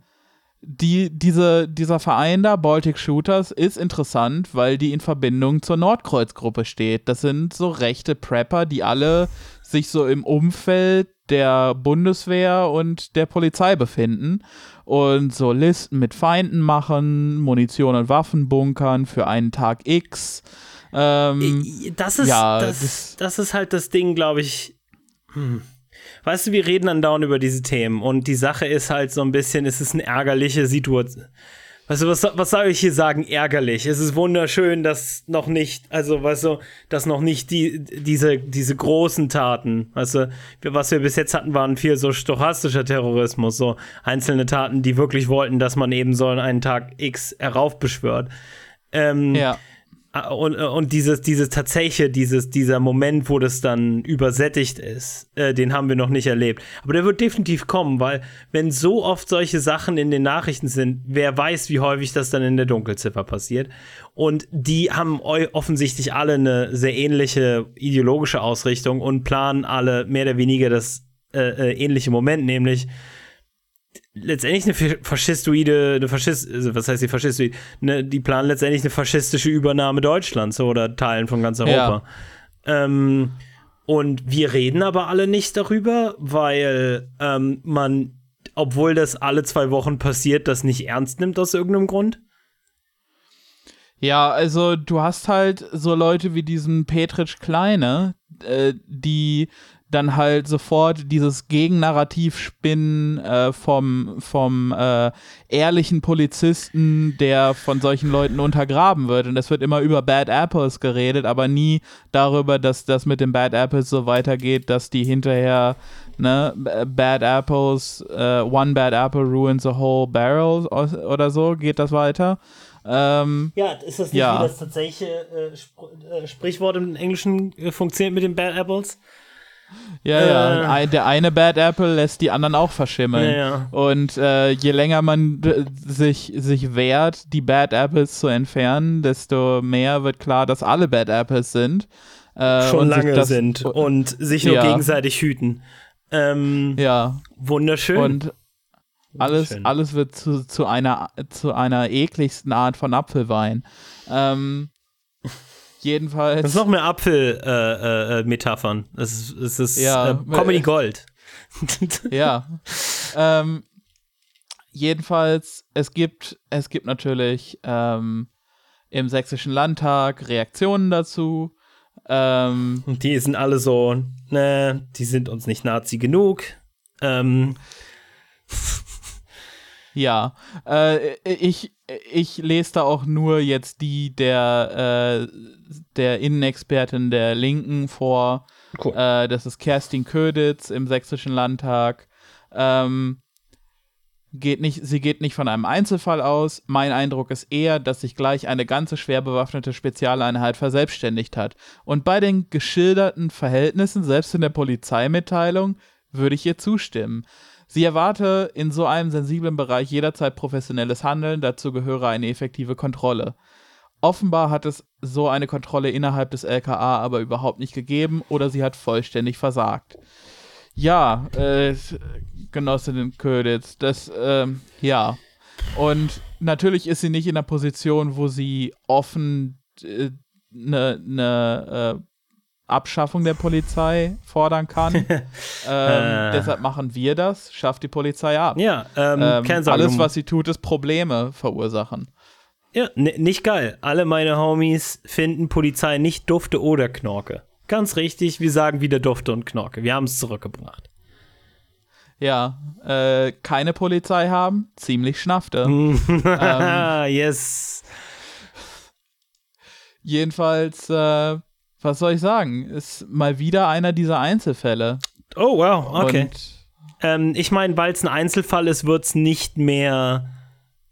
die, diese, dieser Verein da, Baltic Shooters, ist interessant, weil die in Verbindung zur Nordkreuz-Gruppe steht. Das sind so rechte Prepper, die alle sich so im Umfeld der Bundeswehr und der Polizei befinden und so Listen mit Feinden machen, Munition und Waffen bunkern für einen Tag X. Ähm, Das ist, ja, das, das- das ist halt das Ding, glaube ich. Hm. Weißt du, wir reden andauernd über diese Themen und die Sache ist halt so ein bisschen, es ist eine ärgerliche Situation. Du, was, was soll ich hier sagen? Ärgerlich. Es ist wunderschön, dass noch nicht, also, weißt du, dass noch nicht die, diese, diese großen Taten, weißt du, was wir bis jetzt hatten, waren viel so stochastischer Terrorismus, so einzelne Taten, die wirklich wollten, dass man eben so einen Tag X heraufbeschwört. Ähm, ja. Ah, Und, und dieses, dieses tatsächliche, dieses, dieser Moment, wo das dann übersättigt ist, äh, den haben wir noch nicht erlebt. Aber der wird definitiv kommen, weil wenn so oft solche Sachen in den Nachrichten sind, wer weiß, wie häufig das dann in der Dunkelziffer passiert. Und die haben offensichtlich alle eine sehr ähnliche ideologische Ausrichtung und planen alle mehr oder weniger das äh, äh, ähnliche Moment, nämlich letztendlich eine fa- faschistoide, eine Faschist, also was heißt die faschistoide? Ne, die planen letztendlich eine faschistische Übernahme Deutschlands oder Teilen von ganz Europa. Ähm, und wir reden aber alle nicht darüber, weil ähm, man, obwohl das alle zwei Wochen passiert, das nicht ernst nimmt aus irgendeinem Grund. Ja, also du hast halt so Leute wie diesen Petritsch Kleine, äh, die dann halt sofort dieses Gegennarrativ spinnen äh, vom, vom äh, ehrlichen Polizisten, der von solchen Leuten untergraben wird. Und es wird immer über Bad Apples geredet, aber nie darüber, dass das mit den Bad Apples so weitergeht, dass die hinterher, ne, Bad Apples, äh, one Bad Apple ruins a whole barrel oder so, geht das weiter. Ähm, Ja, ist das nicht Ja. wie das tatsächliche äh, Spr äh, Sprichwort im Englischen äh, funktioniert mit den Bad Apples? Ja, ja. Ein, der eine Bad Apple lässt die anderen auch verschimmeln. Ja, ja. Und äh, je länger man sich, sich wehrt, die Bad Apples zu entfernen, desto mehr wird klar, dass alle Bad Apples sind. Äh, Schon lange das, sind und sich nur Ja. gegenseitig hüten. Ähm, Ja, Wunderschön. und alles, alles wird zu, zu, einer, zu einer ekligsten Art von Apfelwein. Ähm, jedenfalls. Das ist noch mehr Apfel-Metaphern. Äh, äh, Metaphern. das ist, das ist Ja, äh, Comedy Gold. Ja. ähm, jedenfalls, es gibt, es gibt natürlich ähm, im Sächsischen Landtag Reaktionen dazu. Ähm, Und die sind alle so, ne, die sind uns nicht Nazi genug. Ähm, ja, äh, ich, ich lese da auch nur jetzt die der, äh, der Innenexpertin der Linken vor. Cool. Äh, das ist Kerstin Köditz im Sächsischen Landtag. Ähm, geht nicht, sie geht nicht von einem Einzelfall aus. Mein Eindruck ist eher, dass sich gleich eine ganze schwer bewaffnete Spezialeinheit verselbstständigt hat. Und bei den geschilderten Verhältnissen, selbst in der Polizeimitteilung, würde ich ihr zustimmen. Sie erwarte in so einem sensiblen Bereich jederzeit professionelles Handeln, dazu gehöre eine effektive Kontrolle. Offenbar hat es so eine Kontrolle innerhalb des LKA aber überhaupt nicht gegeben oder sie hat vollständig versagt. Ja, äh, Genossin Köditz, das, ähm, ja. Und natürlich ist sie nicht in der Position, wo sie offen eine äh, ne, ne, äh, Abschaffung der Polizei fordern kann. ähm, Äh. Deshalb machen wir das, schafft die Polizei ab. ja, ähm, Ähm, alles, was sie tut, ist Probleme verursachen. Ja, n- nicht geil. Alle meine Homies finden Polizei nicht Dufte oder Knorke. Ganz richtig, wir sagen wieder Dufte und Knorke. Wir haben es zurückgebracht. Ja, äh, keine Polizei haben, ziemlich schnaffte. Ah, yes. Jedenfalls, äh, was soll ich sagen, ist mal wieder einer dieser Einzelfälle. Oh, wow, okay. Ähm, ich meine, weil es ein Einzelfall ist, wird es nicht mehr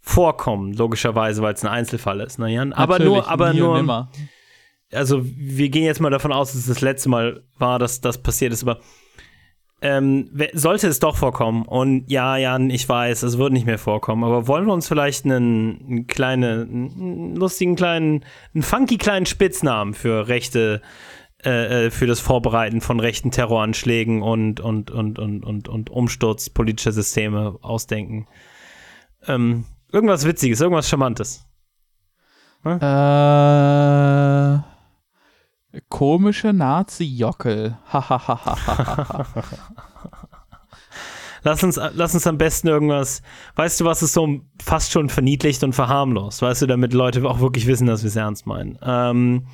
vorkommen, logischerweise, weil es ein Einzelfall ist. Ne, Jan? Aber nur, aber nur, also wir gehen jetzt mal davon aus, dass es das letzte Mal war, dass das passiert ist, aber ähm, sollte es doch vorkommen, und ja, Jan, ich weiß, es wird nicht mehr vorkommen, aber wollen wir uns vielleicht einen, einen kleinen, einen lustigen kleinen, einen funky kleinen Spitznamen für rechte, äh, äh, für das Vorbereiten von rechten Terroranschlägen und, und, und, und, und, und Umsturz politischer Systeme ausdenken? Ähm, irgendwas Witziges, irgendwas Charmantes. Äh, komische Nazi-Jockel. Lass uns, lass uns am besten irgendwas, weißt du, was ist so fast schon verniedlicht und verharmlost, weißt du, damit Leute auch wirklich wissen, dass wir es ernst meinen. Ähm,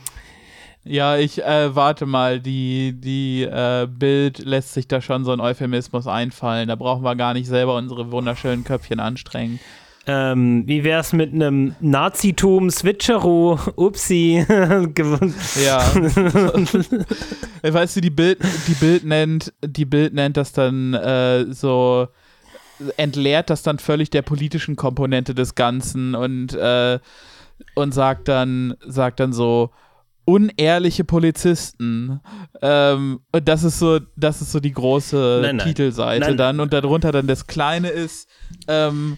ja, ich äh, warte mal, die, die äh, Bild lässt sich da schon so ein Euphemismus einfallen. Da brauchen wir gar nicht selber unsere wunderschönen Köpfchen anstrengen. Ähm, wie wär's mit einem Nazitum, Switcheroo, Upsi. Ja. weißt du, die Bild, die Bild nennt, die Bild nennt das dann äh, so entleert das dann völlig der politischen Komponente des Ganzen und äh, und sagt dann sagt dann so unehrliche Polizisten ähm, und das ist so das ist so die große Nein, nein. Titelseite Nein. dann und darunter dann das kleine ist ähm,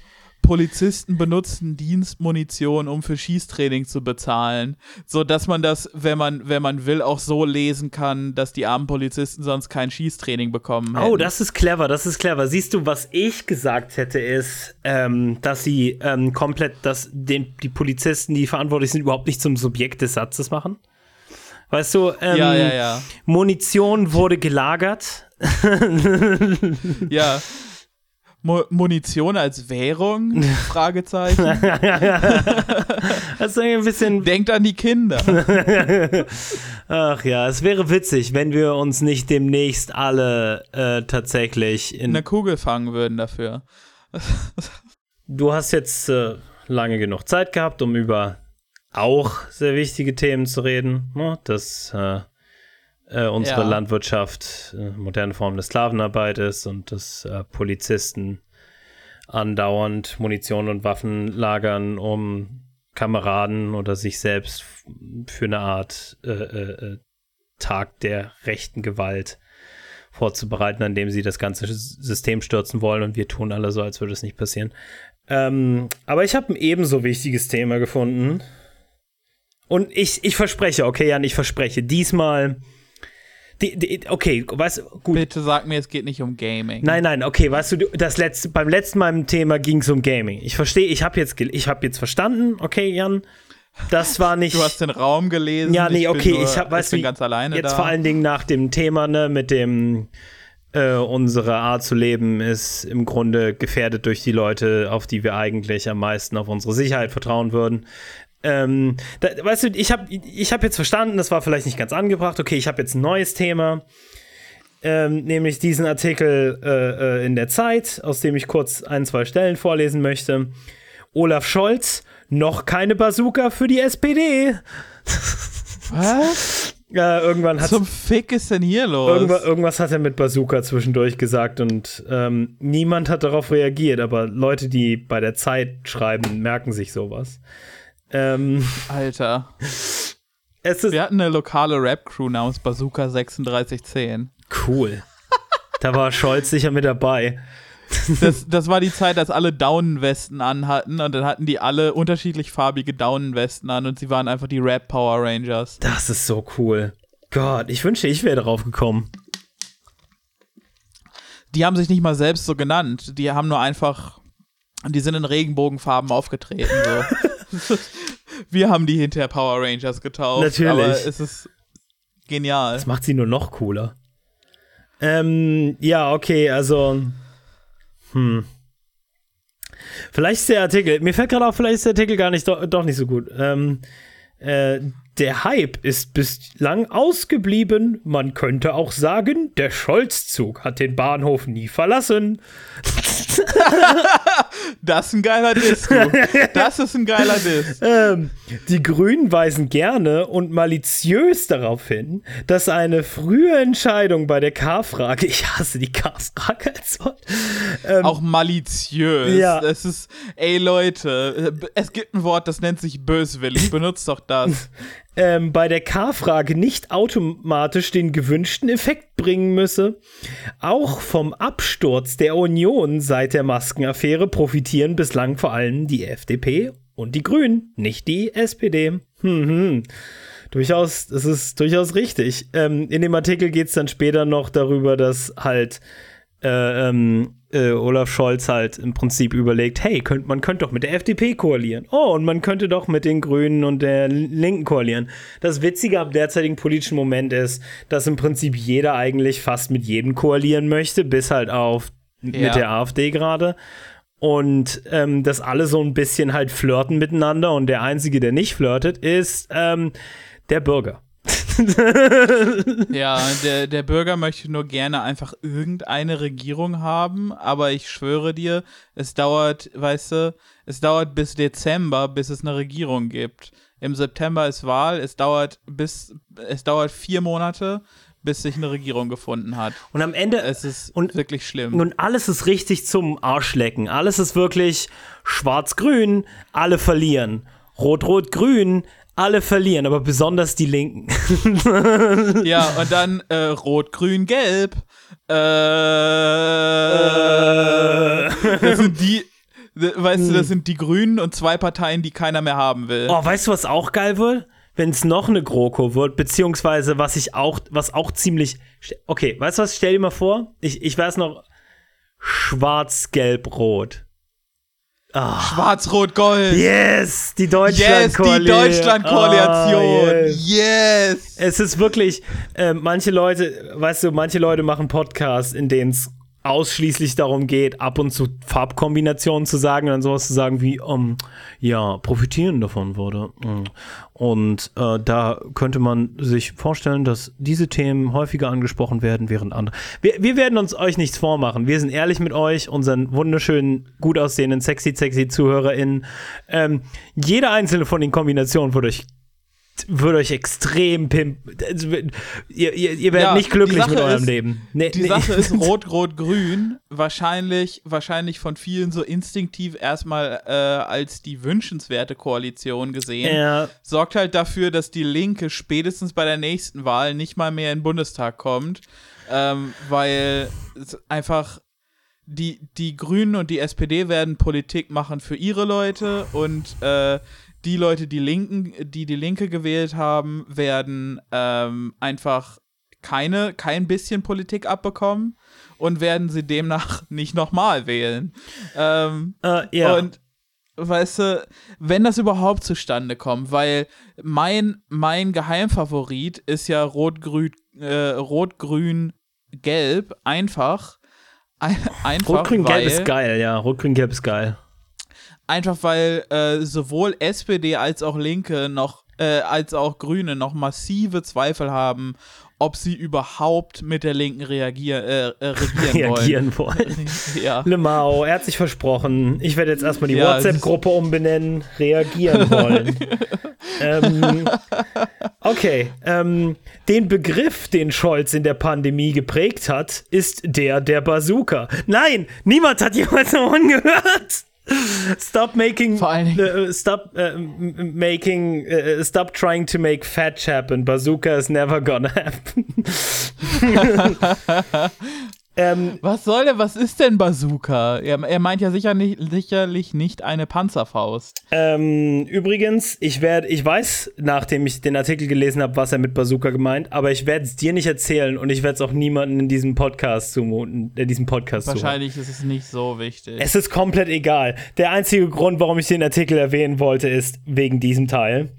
Polizisten benutzen Dienstmunition, um für Schießtraining zu bezahlen, so dass man das, wenn man, wenn man will, auch so lesen kann, dass die armen Polizisten sonst kein Schießtraining bekommen hätten. Oh, das ist clever, das ist clever. Siehst du, was ich gesagt hätte, ist, ähm, dass sie ähm, komplett, dass den, die Polizisten, die verantwortlich sind, überhaupt nicht zum Subjekt des Satzes machen. Weißt du, ähm, ja, ja, ja. Munition wurde gelagert. Ja. Mu Munition als Währung? Fragezeichen. Das ist ein bisschen. Denkt an die Kinder. Ach ja, es wäre witzig, wenn wir uns nicht demnächst alle äh, tatsächlich in. Eine Kugel fangen würden dafür. Du hast jetzt äh, lange genug Zeit gehabt, um über auch sehr wichtige Themen zu reden. Ne? Dass äh, äh, unsere Ja. Landwirtschaft äh, moderne Form der Sklavenarbeit ist und dass äh, Polizisten andauernd Munition und Waffen lagern, um Kameraden oder sich selbst für eine Art äh, äh, äh, Tag der rechten Gewalt vorzubereiten, an dem sie das ganze System stürzen wollen und wir tun alle so, als würde es nicht passieren. Ähm, aber ich habe ein ebenso wichtiges Thema gefunden. Und ich, ich verspreche, okay, Jan, ich verspreche, diesmal. Die, die, okay, weißt gut. Bitte sag mir, es geht nicht um Gaming. Nein, nein, okay, weißt du, das letzte, beim letzten Mal im Thema ging es um Gaming. Ich verstehe, ich habe jetzt, ich hab jetzt verstanden, okay, Jan. Das war nicht. Du hast den Raum gelesen. Ja, nee, okay, ich, hab, weißt ich bin ganz alleine jetzt da. vor allen Dingen nach dem Thema, ne, mit dem äh, unsere Art zu leben ist im Grunde gefährdet durch die Leute, auf die wir eigentlich am meisten auf unsere Sicherheit vertrauen würden. Ähm, da, weißt du, ich habe ich hab jetzt verstanden, das war vielleicht nicht ganz angebracht. Okay, ich habe jetzt ein neues Thema, ähm, nämlich diesen Artikel äh, äh, in der Zeit, aus dem ich kurz ein, zwei Stellen vorlesen möchte. Olaf Scholz, noch keine Bazooka für die SPD. Was? Äh, irgendwann hat Zum Fick ist denn hier los? Irgendwas, irgendwas hat er mit Bazooka zwischendurch gesagt und ähm, niemand hat darauf reagiert, aber Leute, die bei der Zeit schreiben, merken sich sowas. Ähm, Alter. es ist Wir hatten eine lokale Rap-Crew namens Bazooka 3610. cool. da war Scholz sicher mit dabei. Das, das war die Zeit, als alle Daunenwesten anhatten und dann hatten die alle unterschiedlich farbige Daunenwesten an und sie waren einfach die Rap Power Rangers. Das ist so cool. Gott, ich wünschte, ich wäre darauf gekommen. Die haben sich nicht mal selbst so genannt. Die haben nur einfach, die sind in Regenbogenfarben aufgetreten. So. Wir haben die hinterher Power Rangers getauft. Natürlich. Aber es ist genial. Das macht sie nur noch cooler. Ähm, ja, okay, also. Hm. Vielleicht ist der Artikel, mir fällt gerade auf, vielleicht ist der Artikel gar nicht doch, doch nicht so gut. Ähm, äh, der Hype ist bislang ausgeblieben. Man könnte auch sagen, der Scholz-Zug hat den Bahnhof nie verlassen. Das ist ein geiler Diss, du. Das ist ein geiler Diss. Ähm, die Grünen weisen gerne und maliziös darauf hin, dass eine frühe Entscheidung bei der K-Frage, ich hasse die K-Frage als Wort, ähm, Auch maliziös. Ja. Es ist, ey Leute, es gibt ein Wort, das nennt sich böswillig. Benutzt doch das. Ähm, bei der K-Frage nicht automatisch den gewünschten Effekt bringen müsse. Auch vom Absturz der Union seit der Maskenaffäre profitieren bislang vor allem die FDP und die Grünen, nicht die SPD. Hm, hm. Durchaus, das ist durchaus richtig. Ähm, in dem Artikel geht es dann später noch darüber, dass halt äh, ähm, äh, Olaf Scholz halt im Prinzip überlegt, hey, könnt, man könnte doch mit der FDP koalieren. Oh, und man könnte doch mit den Grünen und der Linken koalieren. Das Witzige am derzeitigen politischen Moment ist, dass im Prinzip jeder eigentlich fast mit jedem koalieren möchte, bis halt auf Ja. mit der AfD gerade. Und ähm, dass alle so ein bisschen halt flirten miteinander und der Einzige, der nicht flirtet, ist ähm, der Bürger. Ja, der, der Bürger möchte nur gerne einfach irgendeine Regierung haben, aber ich schwöre dir, es dauert, weißt du, es dauert bis Dezember, bis es eine Regierung gibt. Im September ist Wahl, es dauert bis, es dauert vier Monate, bis sich eine Regierung gefunden hat. Und am Ende Es ist Und- wirklich schlimm. Und alles ist richtig zum Arschlecken. Alles ist wirklich schwarz-grün, alle verlieren. Rot-rot-grün, alle verlieren, aber besonders die Linken. Ja, und dann äh, Rot, Grün, Gelb. Äh, das sind die, weißt du, das sind die Grünen und zwei Parteien, die keiner mehr haben will. Oh, weißt du, was auch geil wird? Wenn es noch eine GroKo wird, beziehungsweise was ich auch, was auch ziemlich. Okay, weißt du was? Stell dir mal vor, ich, ich weiß noch, schwarz-gelb-rot. Schwarz, Rot, Gold. Yes, die Yes, Deutschland-Koalition. die Deutschland-Koalition. Ah, yes. yes. Es ist wirklich, äh, manche Leute, weißt du, manche Leute machen Podcasts, in denen es ausschließlich darum geht, ab und zu Farbkombinationen zu sagen und dann sowas zu sagen wie, ähm, ja, profitieren davon würde. Mm. Und äh, da könnte man sich vorstellen, dass diese Themen häufiger angesprochen werden, während andere. Wir, wir werden uns euch nichts vormachen. Wir sind ehrlich mit euch, unseren wunderschönen, gut aussehenden, sexy, sexy ZuhörerInnen. Ähm, jede einzelne von den Kombinationen würde euch würde euch extrem pimpen. Also, Ihr, ihr, ihr werdet Ja, nicht glücklich mit eurem ist- Leben. Nee, Die nee. Sache ist Rot, Rot, Grün. Wahrscheinlich, wahrscheinlich von vielen so instinktiv erstmal äh, als die wünschenswerte Koalition gesehen. ja, sorgt halt dafür, dass die Linke spätestens bei der nächsten Wahl nicht mal mehr in den Bundestag kommt. ähm, weil einfach die, die Grünen und die SPD werden Politik machen für ihre Leute und äh, die Leute, die Linken, die die Linke gewählt haben, werden ähm, einfach keine, kein bisschen Politik abbekommen und werden sie demnach nicht nochmal wählen. Ähm, Äh, ja. Und weißt du, wenn das überhaupt zustande kommt, weil mein, mein Geheimfavorit ist ja rot-grün, äh, rot-grün-gelb, einfach. Ein, einfach Rot-Grün-Gelb ist geil, ja. Rot-Grün-Gelb ist geil. Einfach weil äh, sowohl SPD als auch Linke noch, äh, als auch Grüne noch massive Zweifel haben, ob sie überhaupt mit der Linken reagier, äh, äh, regieren wollen. Reagieren wollen. Ja. Lemao, er hat sich versprochen. Ich werde jetzt erstmal die Ja, WhatsApp-Gruppe umbenennen. Reagieren wollen. ähm, okay. Ähm, den Begriff, den Scholz in der Pandemie geprägt hat, ist der der Bazooka. Nein, niemand hat jemals davon gehört. Stop making, Dingen- äh, uh, uh, stop uh, m- making, äh, stop trying to make fetch happen. Bazooka is never gonna happen. ähm, Was soll denn, was ist denn Bazooka? Er, er meint ja sicher nicht, sicherlich nicht eine Panzerfaust. Ähm, übrigens, ich werde, ich weiß, nachdem ich den Artikel gelesen habe, was er mit Bazooka gemeint, aber ich werde es dir nicht erzählen und ich werde es auch niemandem in diesem Podcast zumuten, in diesem Podcast zumuten. Wahrscheinlich ist es nicht so wichtig. Es ist komplett egal. Der einzige Grund, warum ich den Artikel erwähnen wollte, ist wegen diesem Teil.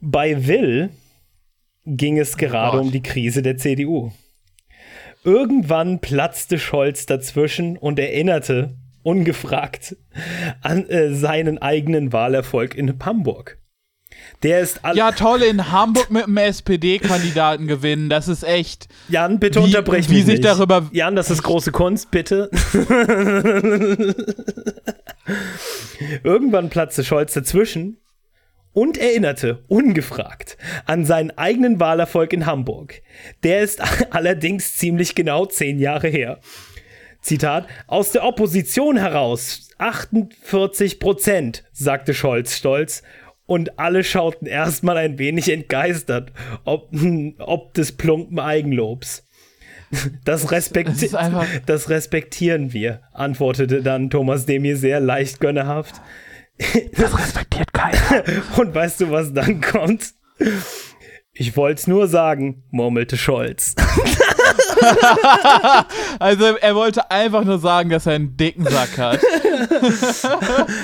Bei Will ging es gerade Gott. um die Krise der CDU. Irgendwann platzte Scholz dazwischen und erinnerte, ungefragt, an äh, seinen eigenen Wahlerfolg in Hamburg. Der ist ja, toll, in Hamburg mit einem SPD-Kandidaten gewinnen, das ist echt. Jan, bitte Wie- unterbrech wie mich sich nicht. darüber- Jan, das ist große Kunst, bitte. Irgendwann platzte Scholz dazwischen und erinnerte, ungefragt, an seinen eigenen Wahlerfolg in Hamburg. Der ist allerdings ziemlich genau zehn Jahre her. Zitat, aus der Opposition heraus 48 Prozent, sagte Scholz stolz. Und alle schauten erstmal ein wenig entgeistert, ob, ob des plumpen Eigenlobs. Das, respekti Das das respektieren wir, antwortete dann Thomas Demir sehr leicht gönnerhaft. Das respektiert keiner. Und weißt du, was dann kommt? Ich wollte es nur sagen, murmelte Scholz. Also, er wollte einfach nur sagen, dass er einen dicken Sack hat.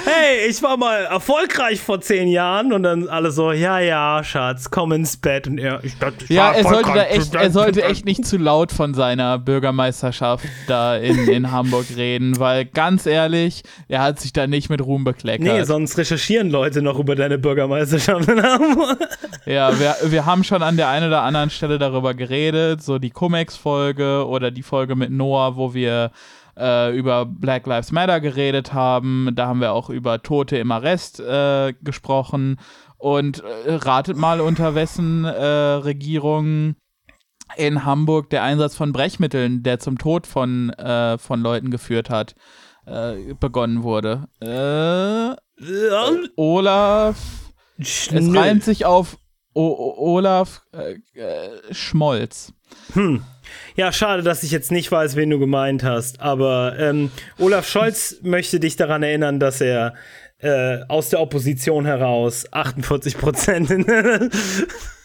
Hey, ich war mal erfolgreich vor zehn Jahren und dann alle so, ja, ja, Schatz, komm ins Bett und er, ich ich Ja, er sollte da echt, er sollte echt nicht zu laut von seiner Bürgermeisterschaft da in, in Hamburg reden, weil ganz ehrlich, er hat sich da nicht mit Ruhm bekleckert. Nee, sonst recherchieren Leute noch über deine Bürgermeisterschaft in Hamburg. Ja, wir, wir haben schon an der einen oder anderen Stelle darüber geredet, so die Cumex-Folge oder die Folge mit Noah, wo wir äh, über Black Lives Matter geredet haben. Da haben wir auch über Tote im Arrest äh, gesprochen. Und äh, ratet mal, unter wessen äh, Regierung in Hamburg der Einsatz von Brechmitteln, der zum Tod von, äh, von Leuten geführt hat, äh, begonnen wurde. Olaf. Es reimt sich auf o Olaf äh, äh, Schmolz. Ja, schade, dass ich jetzt nicht weiß, wen du gemeint hast. Aber ähm, Olaf Scholz möchte dich daran erinnern, dass er äh, aus der Opposition heraus 48 Prozent.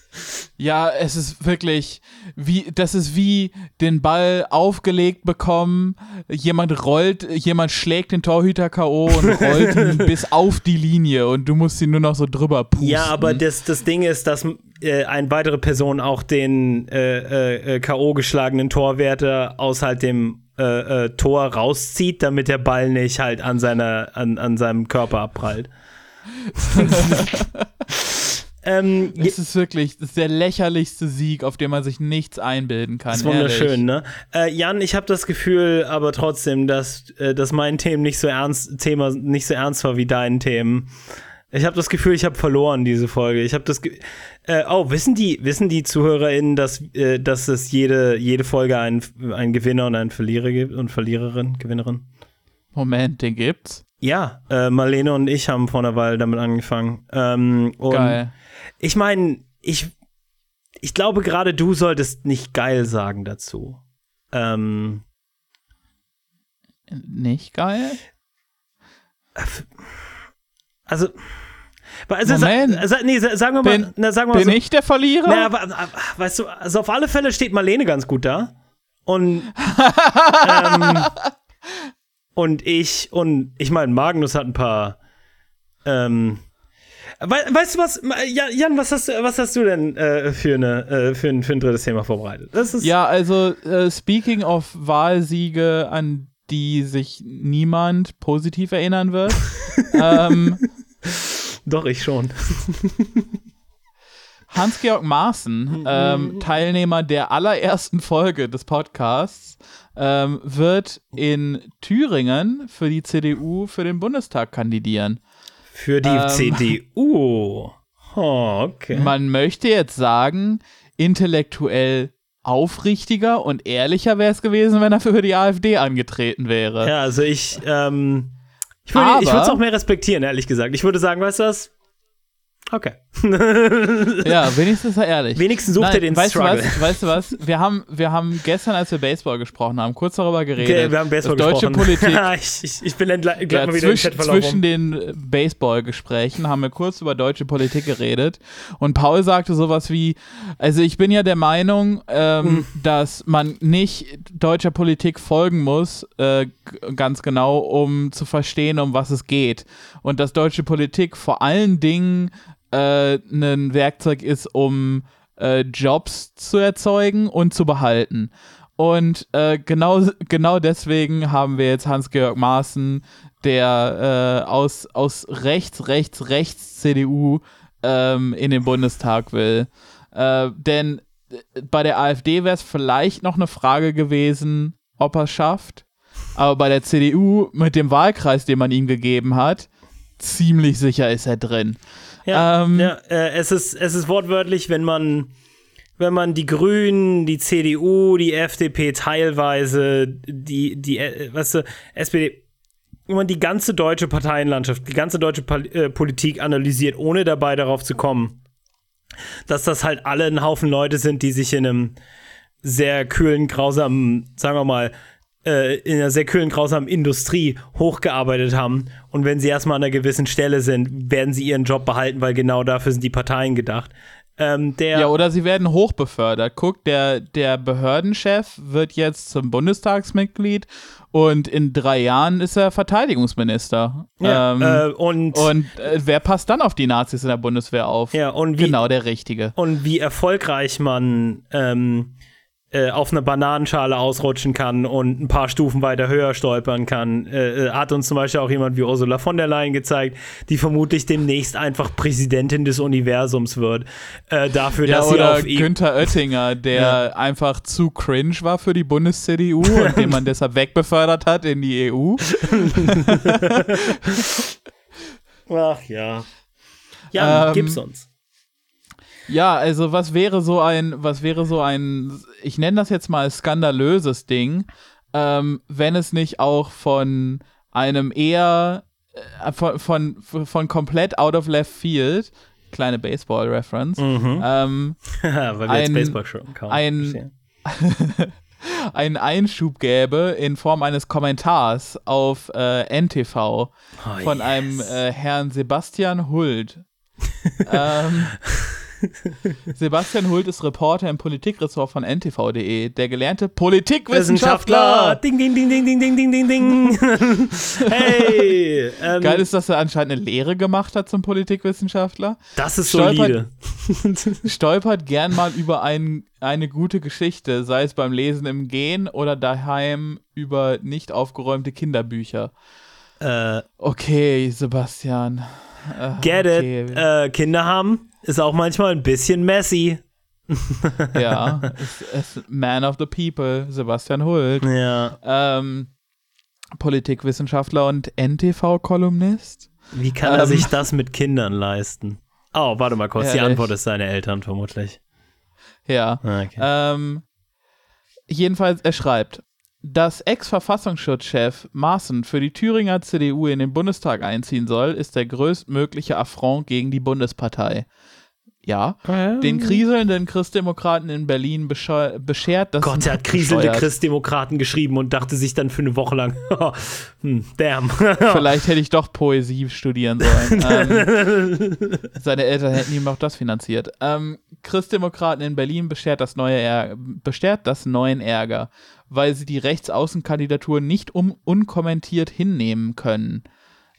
Ja, es ist wirklich wie das ist wie den Ball aufgelegt bekommen, jemand rollt, jemand schlägt den Torhüter KO und rollt ihn bis auf die Linie und du musst ihn nur noch so drüber pusten. ja, aber das, das Ding ist, dass äh, eine weitere Person auch den äh, äh, K.O. geschlagenen Torwärter aus halt dem äh, äh, Tor rauszieht, damit der Ball nicht halt an, seiner, an, an seinem Körper abprallt. ähm, es ist wirklich das ist der lächerlichste Sieg, auf den man sich nichts einbilden kann. Das ist wunderschön, ehrlich. ne? Äh, Jan, ich habe das Gefühl, aber trotzdem, dass, äh, dass mein Themen nicht so ernst, Thema nicht so ernst war wie deinen Themen. Ich habe das Gefühl, ich habe verloren diese Folge. Ich habe das. Äh, oh, wissen die, wissen die ZuhörerInnen, dass, äh, dass es jede, jede Folge einen, einen Gewinner und einen Verlierer gibt und Verliererin, Gewinnerin? Moment, den gibt's. Ja, äh, Marlene und ich haben vor einer Weile damit angefangen. Ähm, Geil. Ich meine, ich, ich glaube, gerade du solltest nicht geil sagen dazu. Ähm, Nicht geil? also, also, Moment. sa- sa- nee, sa- sagen wir mal, Bin- na, sagen wir mal Bin so, ich der Verlierer? na, aber, aber, weißt du, also auf alle Fälle steht Marlene ganz gut da. Und, ähm, und ich, und ich meine, Magnus hat ein paar, ähm, we, weißt du was, Ja- Jan, was hast, du- was hast du denn äh, für, eine, äh, für, ein, für ein drittes Thema vorbereitet? Das ist, Ja, also äh, speaking of Wahlsiege, an die sich niemand positiv erinnern wird. ähm, doch, ich schon. Hans-Georg Maaßen, ähm, Teilnehmer der allerersten Folge des Podcasts, ähm, wird in Thüringen für die CDU für den Bundestag kandidieren. Für die Ähm. CDU. Oh, okay. Man möchte jetzt sagen, intellektuell aufrichtiger und ehrlicher wäre es gewesen, wenn er für die AfD angetreten wäre. Ja, also ich, ähm, ich würde Aber- ich würde es auch mehr respektieren, ehrlich gesagt. Ich würde sagen, weißt du was? Okay. Ja, wenigstens ist er ehrlich. Wenigstens sucht Nein, er den weißt Struggle. Du was, weißt du was? Wir haben, wir haben gestern, als wir Baseball gesprochen haben, kurz darüber geredet. Okay, wir haben Baseball deutsche gesprochen. Politik ich, ich, bin entgleich Ja, mal wieder im zwischen, Chat verlaufen. zwischen den Baseball-Gesprächen haben wir kurz über deutsche Politik geredet und Paul sagte sowas wie, also ich bin ja der Meinung, ähm, Hm. dass man nicht deutscher Politik folgen muss, äh, ganz genau, um zu verstehen, um was es geht. Und dass deutsche Politik vor allen Dingen äh, ein Werkzeug ist, um äh, Jobs zu erzeugen und zu behalten. Und äh, genau, genau deswegen haben wir jetzt Hans-Georg Maaßen, der äh, aus, aus rechts, rechts, rechts CDU ähm, in den Bundestag will. Äh, denn äh, bei der AfD wäre es vielleicht noch eine Frage gewesen, ob er es schafft. Aber bei der CDU mit dem Wahlkreis, den man ihm gegeben hat, ziemlich sicher ist er drin. Ja, Ähm, ja äh, es, ist, es ist wortwörtlich, wenn man, wenn man die Grünen, die CDU, die FDP teilweise, die, die, äh, weißt du, SPD, wenn man die ganze deutsche Parteienlandschaft, die ganze deutsche Pol äh, Politik analysiert, ohne dabei darauf zu kommen, dass das halt alle ein Haufen Leute sind, die sich in einem sehr kühlen, grausamen, sagen wir mal, äh, in einer sehr kühlen, grausamen Industrie hochgearbeitet haben. Und wenn sie erstmal an einer gewissen Stelle sind, werden sie ihren Job behalten, weil genau dafür sind die Parteien gedacht. Ähm, Ja, oder sie werden hochbefördert. Guck, der, der Behördenchef wird jetzt zum Bundestagsmitglied und in drei Jahren ist er Verteidigungsminister. ja, ähm, äh, und, und äh, wer passt dann auf die Nazis in der Bundeswehr auf? ja, und wie, Genau der Richtige. und wie erfolgreich man ähm, äh, auf einer Bananenschale ausrutschen kann und ein paar Stufen weiter höher stolpern kann, äh, äh, hat uns zum Beispiel auch jemand wie Ursula von der Leyen gezeigt, die vermutlich demnächst einfach Präsidentin des Universums wird. Äh, dafür, Ja, dass sie oder auf ihm. Günther Oettinger, der einfach zu cringe war für die Bundes-CDU und den man deshalb wegbefördert hat in die E EU. Ach ja. Ja, Ähm, gib's uns. Ja, also was wäre so ein, was wäre so ein, ich nenne das jetzt mal skandalöses Ding, ähm, wenn es nicht auch von einem eher äh, von, von, von komplett out of left field, kleine Baseball-Reference, Mhm. ähm, Weil wir jetzt ein- Baseball schon kaum ein- einen Einschub gäbe in Form eines Kommentars auf äh, NTV Oh, von yes. einem äh, Herrn Sebastian Hult. ähm, Sebastian Hult ist Reporter im Politikressort von ntv.de, der gelernte Politikwissenschaftler. Ding, ding, ding, ding, ding, ding, ding, ding, ding. hey. Ähm, Geil ist, dass er anscheinend eine Lehre gemacht hat zum Politikwissenschaftler. das ist Stolpert- solide. Stolpert gern mal über ein, eine gute Geschichte, sei es beim Lesen im Gehen oder daheim über nicht aufgeräumte Kinderbücher. Äh, Okay, Sebastian. Äh, get okay. it. Äh, Kinder haben ist auch manchmal ein bisschen messy. Ja, es, es, Man of the People, Sebastian Hult. Ja. Ähm, Politikwissenschaftler und NTV-Kolumnist. Wie kann er Ähm. sich das mit Kindern leisten? Oh, warte mal kurz. Die Ehrlich. Antwort ist seine Eltern vermutlich. Ja. Ah, Okay. Ähm, jedenfalls, er schreibt, dass Ex-Verfassungsschutzchef Maaßen für die Thüringer CDU in den Bundestag einziehen soll, ist der größtmögliche Affront gegen die Bundespartei. Ja. Den kriselnden Christdemokraten in Berlin beschert das. Gott, er hat kriselnde Christdemokraten geschrieben und dachte sich dann für eine Woche lang, hm, damn. Vielleicht hätte ich doch Poesie studieren sollen. ähm, seine Eltern hätten ihm auch das finanziert. Ähm, Christdemokraten in Berlin beschert das neue Ärger, beschert das neuen Ärger, weil sie die Rechtsaußenkandidatur nicht um unkommentiert hinnehmen können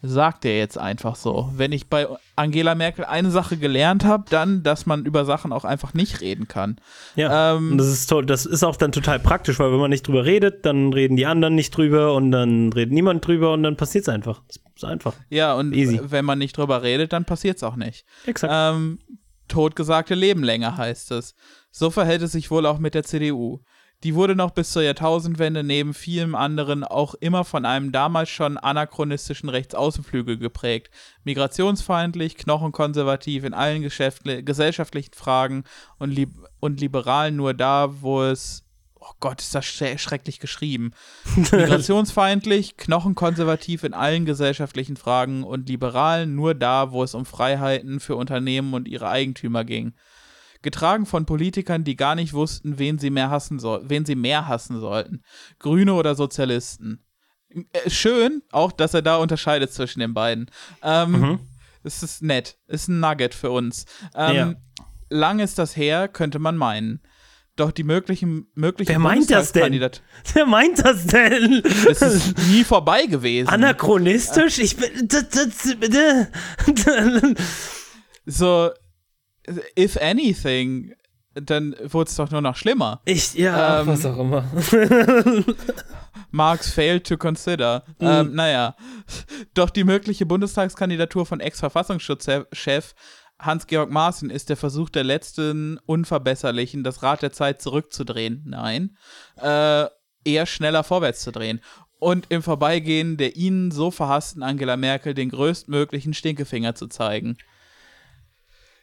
sagt er jetzt einfach so. Wenn ich bei Angela Merkel eine Sache gelernt habe, dann, dass man über Sachen auch einfach nicht reden kann. Ja, ähm, das ist toll. Das ist auch dann total praktisch, weil wenn man nicht drüber redet, dann reden die anderen nicht drüber und dann redet niemand drüber und dann passiert es einfach. Das ist einfach. Ja, und Easy. wenn man nicht drüber redet, dann passiert es auch nicht. Exakt. Ähm, totgesagte Leben länger heißt es. So verhält es sich wohl auch mit der CDU. Die wurde noch bis zur Jahrtausendwende neben vielen anderen auch immer von einem damals schon anachronistischen Rechtsaußenflügel geprägt. Migrationsfeindlich, knochenkonservativ in allen gesellschaftlichen Fragen und, li und liberal nur da, wo es Oh Gott, ist das schrecklich geschrieben. Migrationsfeindlich, knochenkonservativ in allen gesellschaftlichen Fragen und liberal nur da, wo es um Freiheiten für Unternehmen und ihre Eigentümer ging getragen von Politikern, die gar nicht wussten, wen sie mehr hassen soll, wen sie mehr hassen sollten. Grüne oder Sozialisten. Äh, schön, auch, dass er da unterscheidet zwischen den beiden. Ähm, mhm. Es ist nett, ist ein Nugget für uns. Ähm, ja. Lang ist das her, könnte man meinen. Doch die möglichen möglichen Wer meint das denn? Wer meint das denn? Es ist nie vorbei gewesen. Anachronistisch? Ich bin. so, if anything, dann wurde es doch nur noch schlimmer. Ich, ja, ähm, was auch immer. Marx failed to consider. Mhm. Ähm, naja, doch die mögliche Bundestagskandidatur von Ex-Verfassungsschutzchef Hans-Georg Maaßen ist der Versuch der letzten Unverbesserlichen, das Rad der Zeit zurückzudrehen. Nein, äh, eher schneller vorwärts zu drehen. Und im Vorbeigehen der ihnen so verhassten Angela Merkel den größtmöglichen Stinkefinger zu zeigen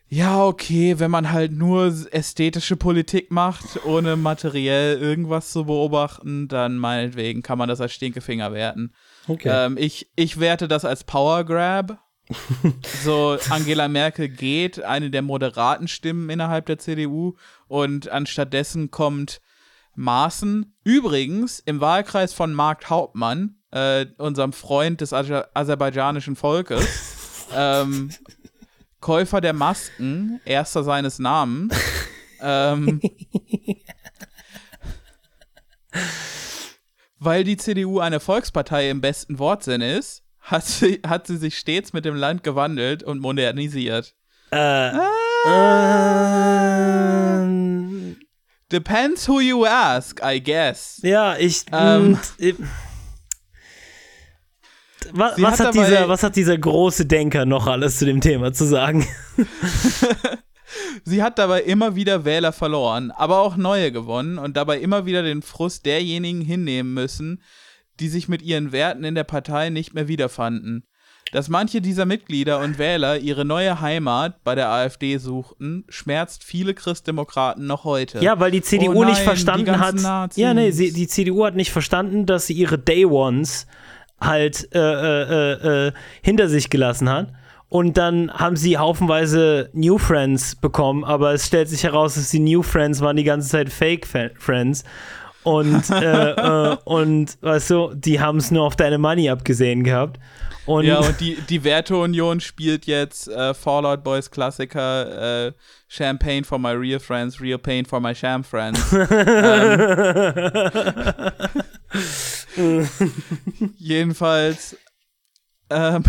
ja, okay, wenn man halt nur ästhetische Politik macht, ohne materiell irgendwas zu beobachten, dann meinetwegen kann man das als Stinkefinger werten. Okay. Ähm, ich, ich werte das als Power Grab. so, Angela Merkel geht, eine der moderaten Stimmen innerhalb der CDU, und anstattdessen kommt Maaßen. Übrigens, im Wahlkreis von Mark Hauptmann, äh, unserem Freund des Aser aserbaidschanischen Volkes, ähm, Käufer der Masken, erster seines Namens. ähm, weil die CDU eine Volkspartei im besten Wortsinn ist, hat sie, hat sie sich stets mit dem Land gewandelt und modernisiert. Äh. Ah. Ähm. Depends who you ask, I guess. Ja, ich. Ähm, was, was hat, hat dieser, was hat dieser große Denker noch alles zu dem Thema zu sagen? Sie hat dabei immer wieder Wähler verloren, aber auch neue gewonnen und dabei immer wieder den Frust derjenigen hinnehmen müssen, die sich mit ihren Werten in der Partei nicht mehr wiederfanden. Dass manche dieser Mitglieder und Wähler ihre neue Heimat bei der AfD suchten, schmerzt viele Christdemokraten noch heute. Ja, weil die CDU oh nein, nicht verstanden hat. Nazis. Ja, nee, sie, die CDU hat nicht verstanden, dass sie ihre Day Ones halt äh, äh, äh, äh, hinter sich gelassen hat. Und dann haben sie haufenweise New Friends bekommen, aber es stellt sich heraus, dass die New Friends waren die ganze Zeit Fake Friends. Und, äh, äh, und weißt du, die haben es nur auf deine Money abgesehen gehabt. Und ja, und die, die Werteunion spielt jetzt äh, Fallout Boys Klassiker äh, Champagne for my real friends, real pain for my sham friends. ähm, jedenfalls. Ähm,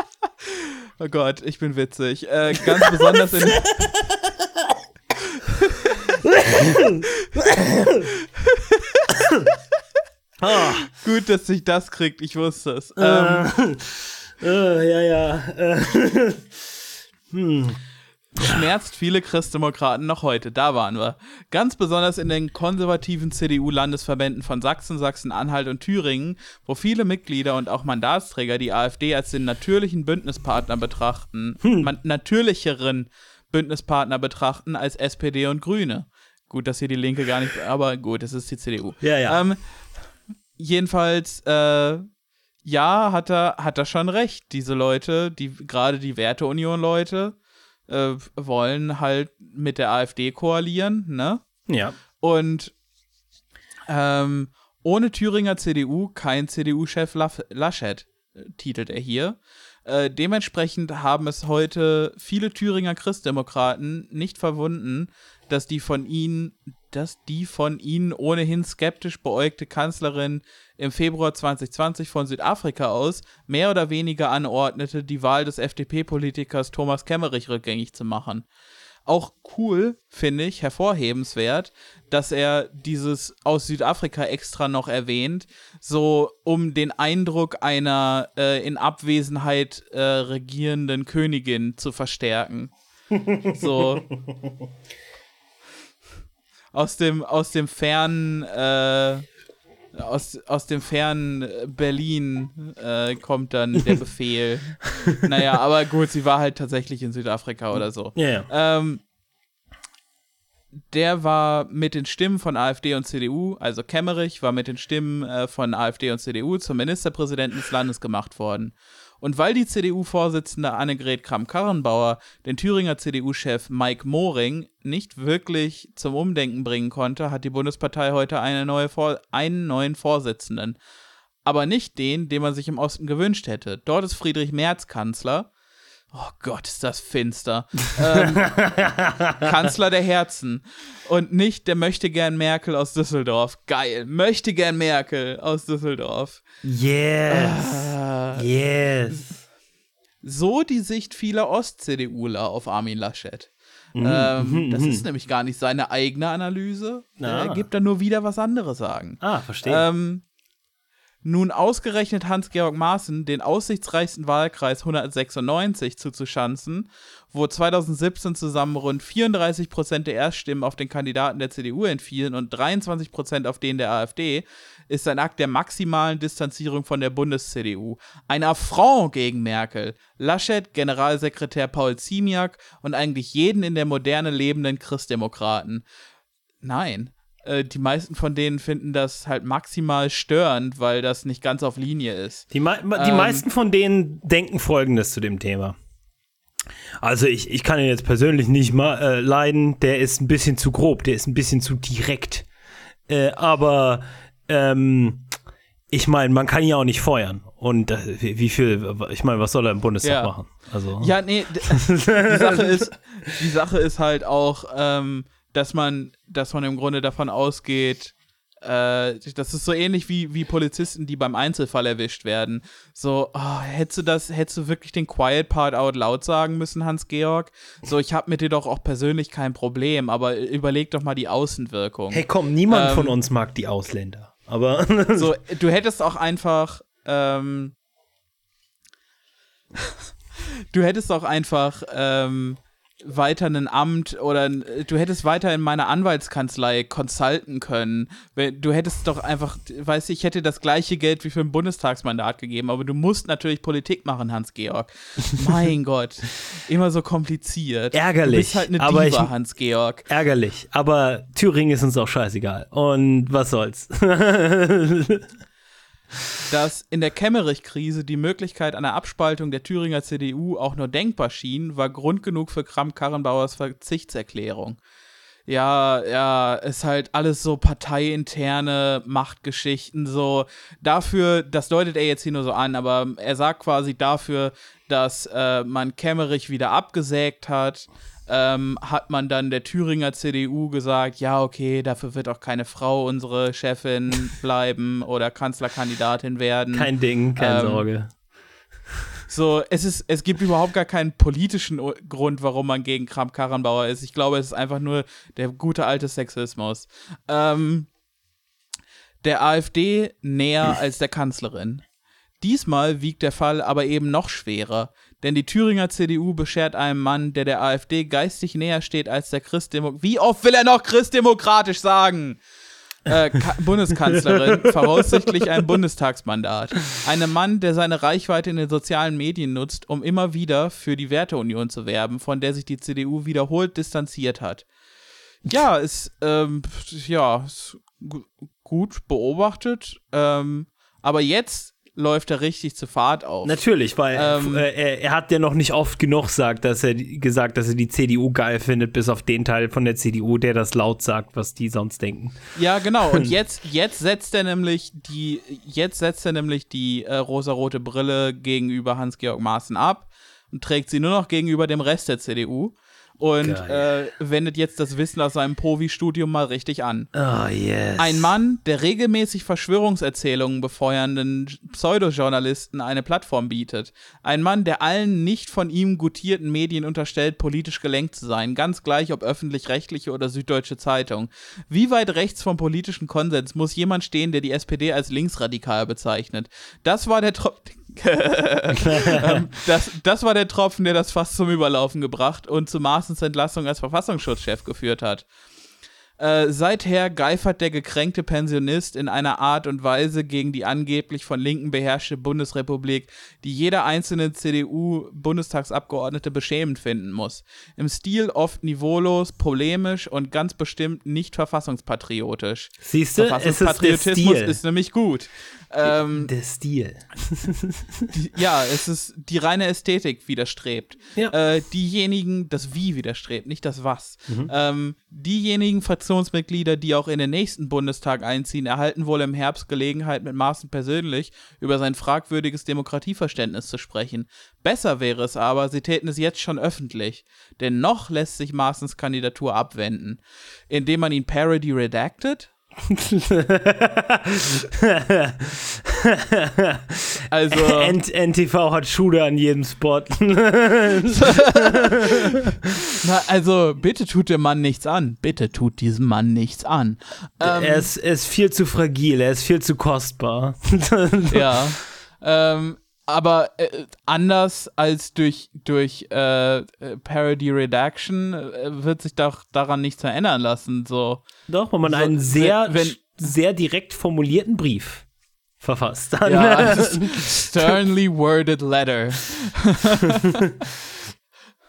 oh Gott, ich bin witzig. Äh, ganz besonders in. oh. Gut, dass sich das kriegt, ich wusste es. Ähm, äh, ja, ja. Äh, hm schmerzt viele Christdemokraten noch heute. Da waren wir. Ganz besonders in den konservativen CDU-Landesverbänden von Sachsen, Sachsen-Anhalt und Thüringen, wo viele Mitglieder und auch Mandatsträger die AfD als den natürlichen Bündnispartner betrachten, hm. man, natürlicheren Bündnispartner betrachten als SPD und Grüne. Gut, dass hier die Linke gar nicht, aber gut, es ist die CDU. Ja, ja. Ähm, jedenfalls, äh, ja, hat er, hat er schon recht. Diese Leute, die, gerade die Werteunion-Leute, äh, wollen halt mit der AfD koalieren, ne? Ja. Und ähm, ohne Thüringer CDU kein CDU-Chef Laschet, äh, titelt er hier. Äh, dementsprechend haben es heute viele Thüringer Christdemokraten nicht verwunden, dass die von ihnen, dass die von ihnen ohnehin skeptisch beäugte Kanzlerin im Februar 2020 von Südafrika aus mehr oder weniger anordnete, die Wahl des FDP-Politikers Thomas Kemmerich rückgängig zu machen auch cool, finde ich, hervorhebenswert, dass er dieses aus Südafrika extra noch erwähnt, so um den Eindruck einer äh, in Abwesenheit äh, regierenden Königin zu verstärken. so aus dem aus dem fernen äh, aus, aus dem fernen Berlin äh, kommt dann der Befehl. naja, aber gut, sie war halt tatsächlich in Südafrika oder so. Ja, ja. Ähm, der war mit den Stimmen von AfD und CDU, also Kemmerich war mit den Stimmen äh, von AfD und CDU zum Ministerpräsidenten des Landes gemacht worden. Und weil die CDU-Vorsitzende Annegret Kramp-Karrenbauer den Thüringer CDU-Chef Mike Moring nicht wirklich zum Umdenken bringen konnte, hat die Bundespartei heute eine neue Vor einen neuen Vorsitzenden. Aber nicht den, den man sich im Osten gewünscht hätte. Dort ist Friedrich Merz Kanzler. Oh Gott, ist das finster. ähm, Kanzler der Herzen. Und nicht der möchte gern Merkel aus Düsseldorf. Geil. Möchte gern Merkel aus Düsseldorf. Yes. Ah. Yes. So die Sicht vieler Ost-CDUler auf Armin Laschet. Mhm. Ähm, mhm, das mhm. ist nämlich gar nicht seine eigene Analyse. Ah. Er gibt da nur wieder was anderes sagen. Ah, verstehe. Ähm, nun ausgerechnet Hans-Georg Maaßen den aussichtsreichsten Wahlkreis 196 zuzuschanzen, wo 2017 zusammen rund 34 Prozent der Erststimmen auf den Kandidaten der CDU entfielen und 23 Prozent auf den der AfD, ist ein Akt der maximalen Distanzierung von der Bundes-CDU. Ein Affront gegen Merkel, Laschet, Generalsekretär Paul Ziemiak und eigentlich jeden in der Moderne lebenden Christdemokraten. Nein, äh, die meisten von denen finden das halt maximal störend, weil das nicht ganz auf Linie ist. Die, me die ähm, meisten von denen denken Folgendes zu dem Thema. Also ich, ich kann ihn jetzt persönlich nicht mal äh, leiden, der ist ein bisschen zu grob, der ist ein bisschen zu direkt. Äh, aber ähm, ich meine, man kann ihn ja auch nicht feuern. Und äh, wie, wie, viel, ich meine, was soll er im Bundestag ja. machen? Also. Ja, nee, die Sache ist, die Sache ist halt auch, ähm, dass man, dass man im Grunde davon ausgeht, äh, das ist so ähnlich wie, wie Polizisten, die beim Einzelfall erwischt werden. So, oh, hättest du das, hättest du wirklich den Quiet Part out loud sagen müssen, Hans-Georg? So, ich habe mit dir doch auch persönlich kein Problem, aber überleg doch mal die Außenwirkung. Hey, komm, niemand ähm, von uns mag die Ausländer. Aber. so, du hättest auch einfach, ähm, du hättest auch einfach, ähm, weiter ein Amt oder du hättest weiter in meiner Anwaltskanzlei consulten können. Du hättest doch einfach, weißt du, ich hätte das gleiche Geld wie für ein Bundestagsmandat gegeben, aber du musst natürlich Politik machen, Hans-Georg. mein Gott, immer so kompliziert. Ärgerlich. Du bist halt eine aber Diva, Hans-Georg. Ärgerlich, aber Thüringen ist uns auch scheißegal. Und was soll's. dass in der Kemmerich-Krise die Möglichkeit einer Abspaltung der Thüringer CDU auch nur denkbar schien, war Grund genug für Kramp-Karrenbauers Verzichtserklärung. Ja, ja, ist halt alles so parteiinterne Machtgeschichten, so dafür, das deutet er jetzt hier nur so an, aber er sagt quasi dafür, dass äh, man Kemmerich wieder abgesägt hat, ähm, hat man dann der Thüringer CDU gesagt, ja, okay, dafür wird auch keine Frau unsere Chefin bleiben oder Kanzlerkandidatin werden. Kein Ding, keine ähm, Sorge. So, es ist, es gibt überhaupt gar keinen politischen Grund, warum man gegen Kramp-Karrenbauer ist. Ich glaube, es ist einfach nur der gute alte Sexismus. Ähm, der AfD näher als der Kanzlerin. Diesmal wiegt der Fall aber eben noch schwerer, denn die Thüringer CDU beschert einem Mann, der der AfD geistig näher steht als der Christdemok. Wie oft will er noch christdemokratisch sagen? Äh, Bundeskanzlerin, voraussichtlich ein Bundestagsmandat. Einem Mann, der seine Reichweite in den sozialen Medien nutzt, um immer wieder für die Werteunion zu werben, von der sich die CDU wiederholt distanziert hat. Ja, ist, ähm, ja, ist gut beobachtet. Ähm, aber jetzt läuft er richtig zu Fahrt auf. Natürlich, weil Ähm. äh, er, er hat ja noch nicht oft genug gesagt, dass er gesagt, dass er die CDU geil findet, bis auf den Teil von der CDU, der das laut sagt, was die sonst denken. Ja, genau. Und jetzt, jetzt setzt er nämlich die, jetzt setzt er nämlich die äh, rosarote Brille gegenüber Hans-Georg Maaßen ab und trägt sie nur noch gegenüber dem Rest der CDU und äh, wendet jetzt das Wissen aus seinem Provi-Studium mal richtig an. Oh, yes. Ein Mann, der regelmäßig Verschwörungserzählungen befeuernden Pseudojournalisten eine Plattform bietet. Ein Mann, der allen nicht von ihm gutierten Medien unterstellt, politisch gelenkt zu sein, ganz gleich ob öffentlich-rechtliche oder Süddeutsche Zeitung. Wie weit rechts vom politischen Konsens muss jemand stehen, der die SPD als linksradikal bezeichnet? Das war der Tropfen. ähm, das, das war der Tropfen, der das fast zum Überlaufen gebracht und zu Maaßens Entlassung als Verfassungsschutzchef geführt hat. Äh, seither geifert der gekränkte Pensionist in einer Art und Weise gegen die angeblich von Linken beherrschte Bundesrepublik, die jeder einzelne CDU-Bundestagsabgeordnete beschämend finden muss. Im Stil oft niveaulos, polemisch und ganz bestimmt nicht verfassungspatriotisch. Siehst du, ist Verfassungspatriotismus Stil. ist nämlich gut. Ähm, der Stil. die, ja, es ist die reine Ästhetik widerstrebt. Ja. Äh, diejenigen, das Wie widerstrebt, nicht das Was. Ähm, diejenigen Fraktionsmitglieder, die auch in den nächsten Bundestag einziehen, erhalten wohl im Herbst Gelegenheit, mit Maaßen persönlich über sein fragwürdiges Demokratieverständnis zu sprechen. Besser wäre es aber, sie täten es jetzt schon öffentlich. Denn noch lässt sich Maaßens Kandidatur abwenden. Indem man ihn Parody redacted? Also. NTV hat Shooter an jedem Spot. Na, also, bitte tut dem Mann nichts an. Bitte tut diesem Mann nichts an. Ähm, er, ist, er ist viel zu fragil, er ist viel zu kostbar. ja. Ähm, aber äh, anders als durch, durch äh, Parody Redaction äh, wird sich doch daran nichts verändern lassen. So. Doch, wenn man So, einen sehr, wenn- sehr direkt formulierten Brief verfasst. Dann, Ja, sternly worded letter.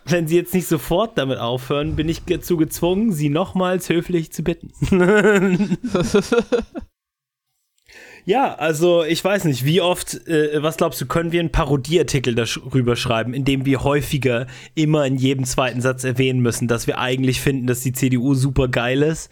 Wenn Sie jetzt nicht sofort damit aufhören, bin ich dazu gezwungen, Sie nochmals höflich zu bitten. Ja, also ich weiß nicht, wie oft, äh, was glaubst du, können wir einen Parodieartikel darüber schreiben, in dem wir häufiger immer in jedem zweiten Satz erwähnen müssen, dass wir eigentlich finden, dass die CDU super geil ist,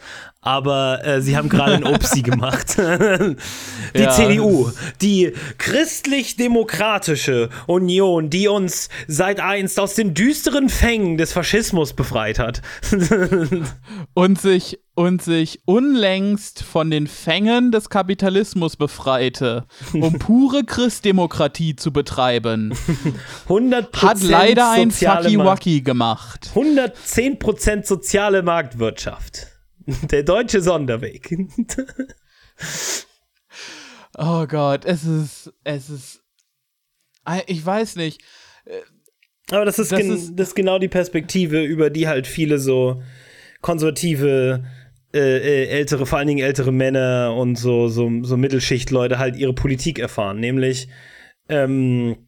aber äh, sie haben gerade ein Opsi gemacht. die Ja. CDU, die christlich-demokratische Union, die uns seit einst aus den düsteren Fängen des Faschismus befreit hat. und sich und sich unlängst von den Fängen des Kapitalismus befreite, um pure Christdemokratie zu betreiben. 100% Hat leider ein soziale Fucky Markt- Wacky gemacht. 110% soziale Marktwirtschaft. Der deutsche Sonderweg. Oh Gott, es ist, es ist, ich weiß nicht. Aber das ist, Das gen ist- das ist genau die Perspektive, über die halt viele so konservative, äh, äh, ältere, vor allen Dingen ältere Männer und so, so, so Mittelschichtleute halt ihre Politik erfahren. Nämlich, ähm,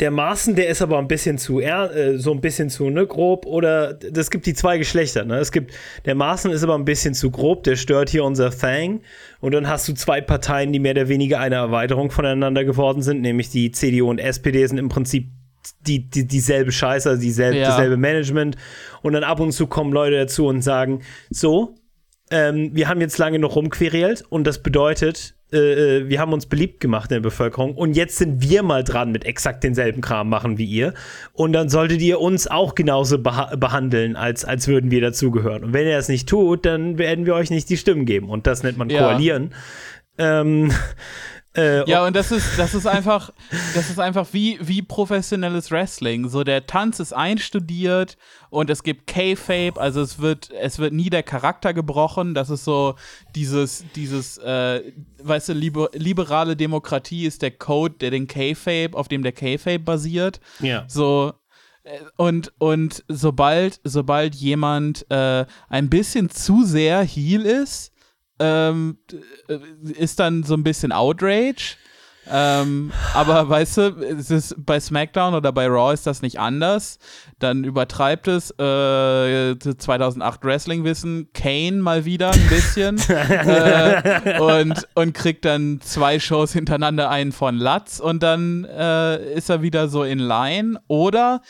der Maaßen, der ist aber ein bisschen zu, er, äh, so ein bisschen zu, ne, grob, oder das gibt die zwei Geschlechter, ne? Es gibt, der Maaßen ist aber ein bisschen zu grob, der stört hier unser Thang. Und dann hast du zwei Parteien, die mehr oder weniger eine Erweiterung voneinander geworden sind, nämlich die CDU und SPD sind im Prinzip die, die, dieselbe Scheiße, also dieselbe, Ja. dasselbe Management. Und dann ab und zu kommen Leute dazu und sagen, so, ähm, wir haben jetzt lange noch rumquerelt und das bedeutet, äh, äh, wir haben uns beliebt gemacht in der Bevölkerung und jetzt sind wir mal dran mit exakt denselben Kram machen wie ihr und dann solltet ihr uns auch genauso beha behandeln, als, als würden wir dazugehören. Und wenn ihr das nicht tut, dann werden wir euch nicht die Stimmen geben und das nennt man Ja. koalieren. Ähm, äh, Ja, und das ist, das ist einfach, das ist einfach wie, wie professionelles Wrestling. So, der Tanz ist einstudiert und es gibt K-Fape, also es wird, es wird nie der Charakter gebrochen. Das ist so dieses, dieses, äh, weißt du, liber liberale Demokratie ist der Code, der den K-Fape, auf dem der K-Fape basiert. ja. So, äh, und, und sobald, sobald jemand äh, ein bisschen zu sehr Heal ist, ähm, äh, ist dann so ein bisschen Outrage. Ähm, aber weißt du, es ist bei SmackDown oder bei Raw ist das nicht anders. Dann übertreibt es äh, 2008 Wrestling-Wissen Kane mal wieder ein bisschen äh, und, und kriegt dann zwei Shows hintereinander einen von Latz und dann äh, ist er wieder so in Line. Oder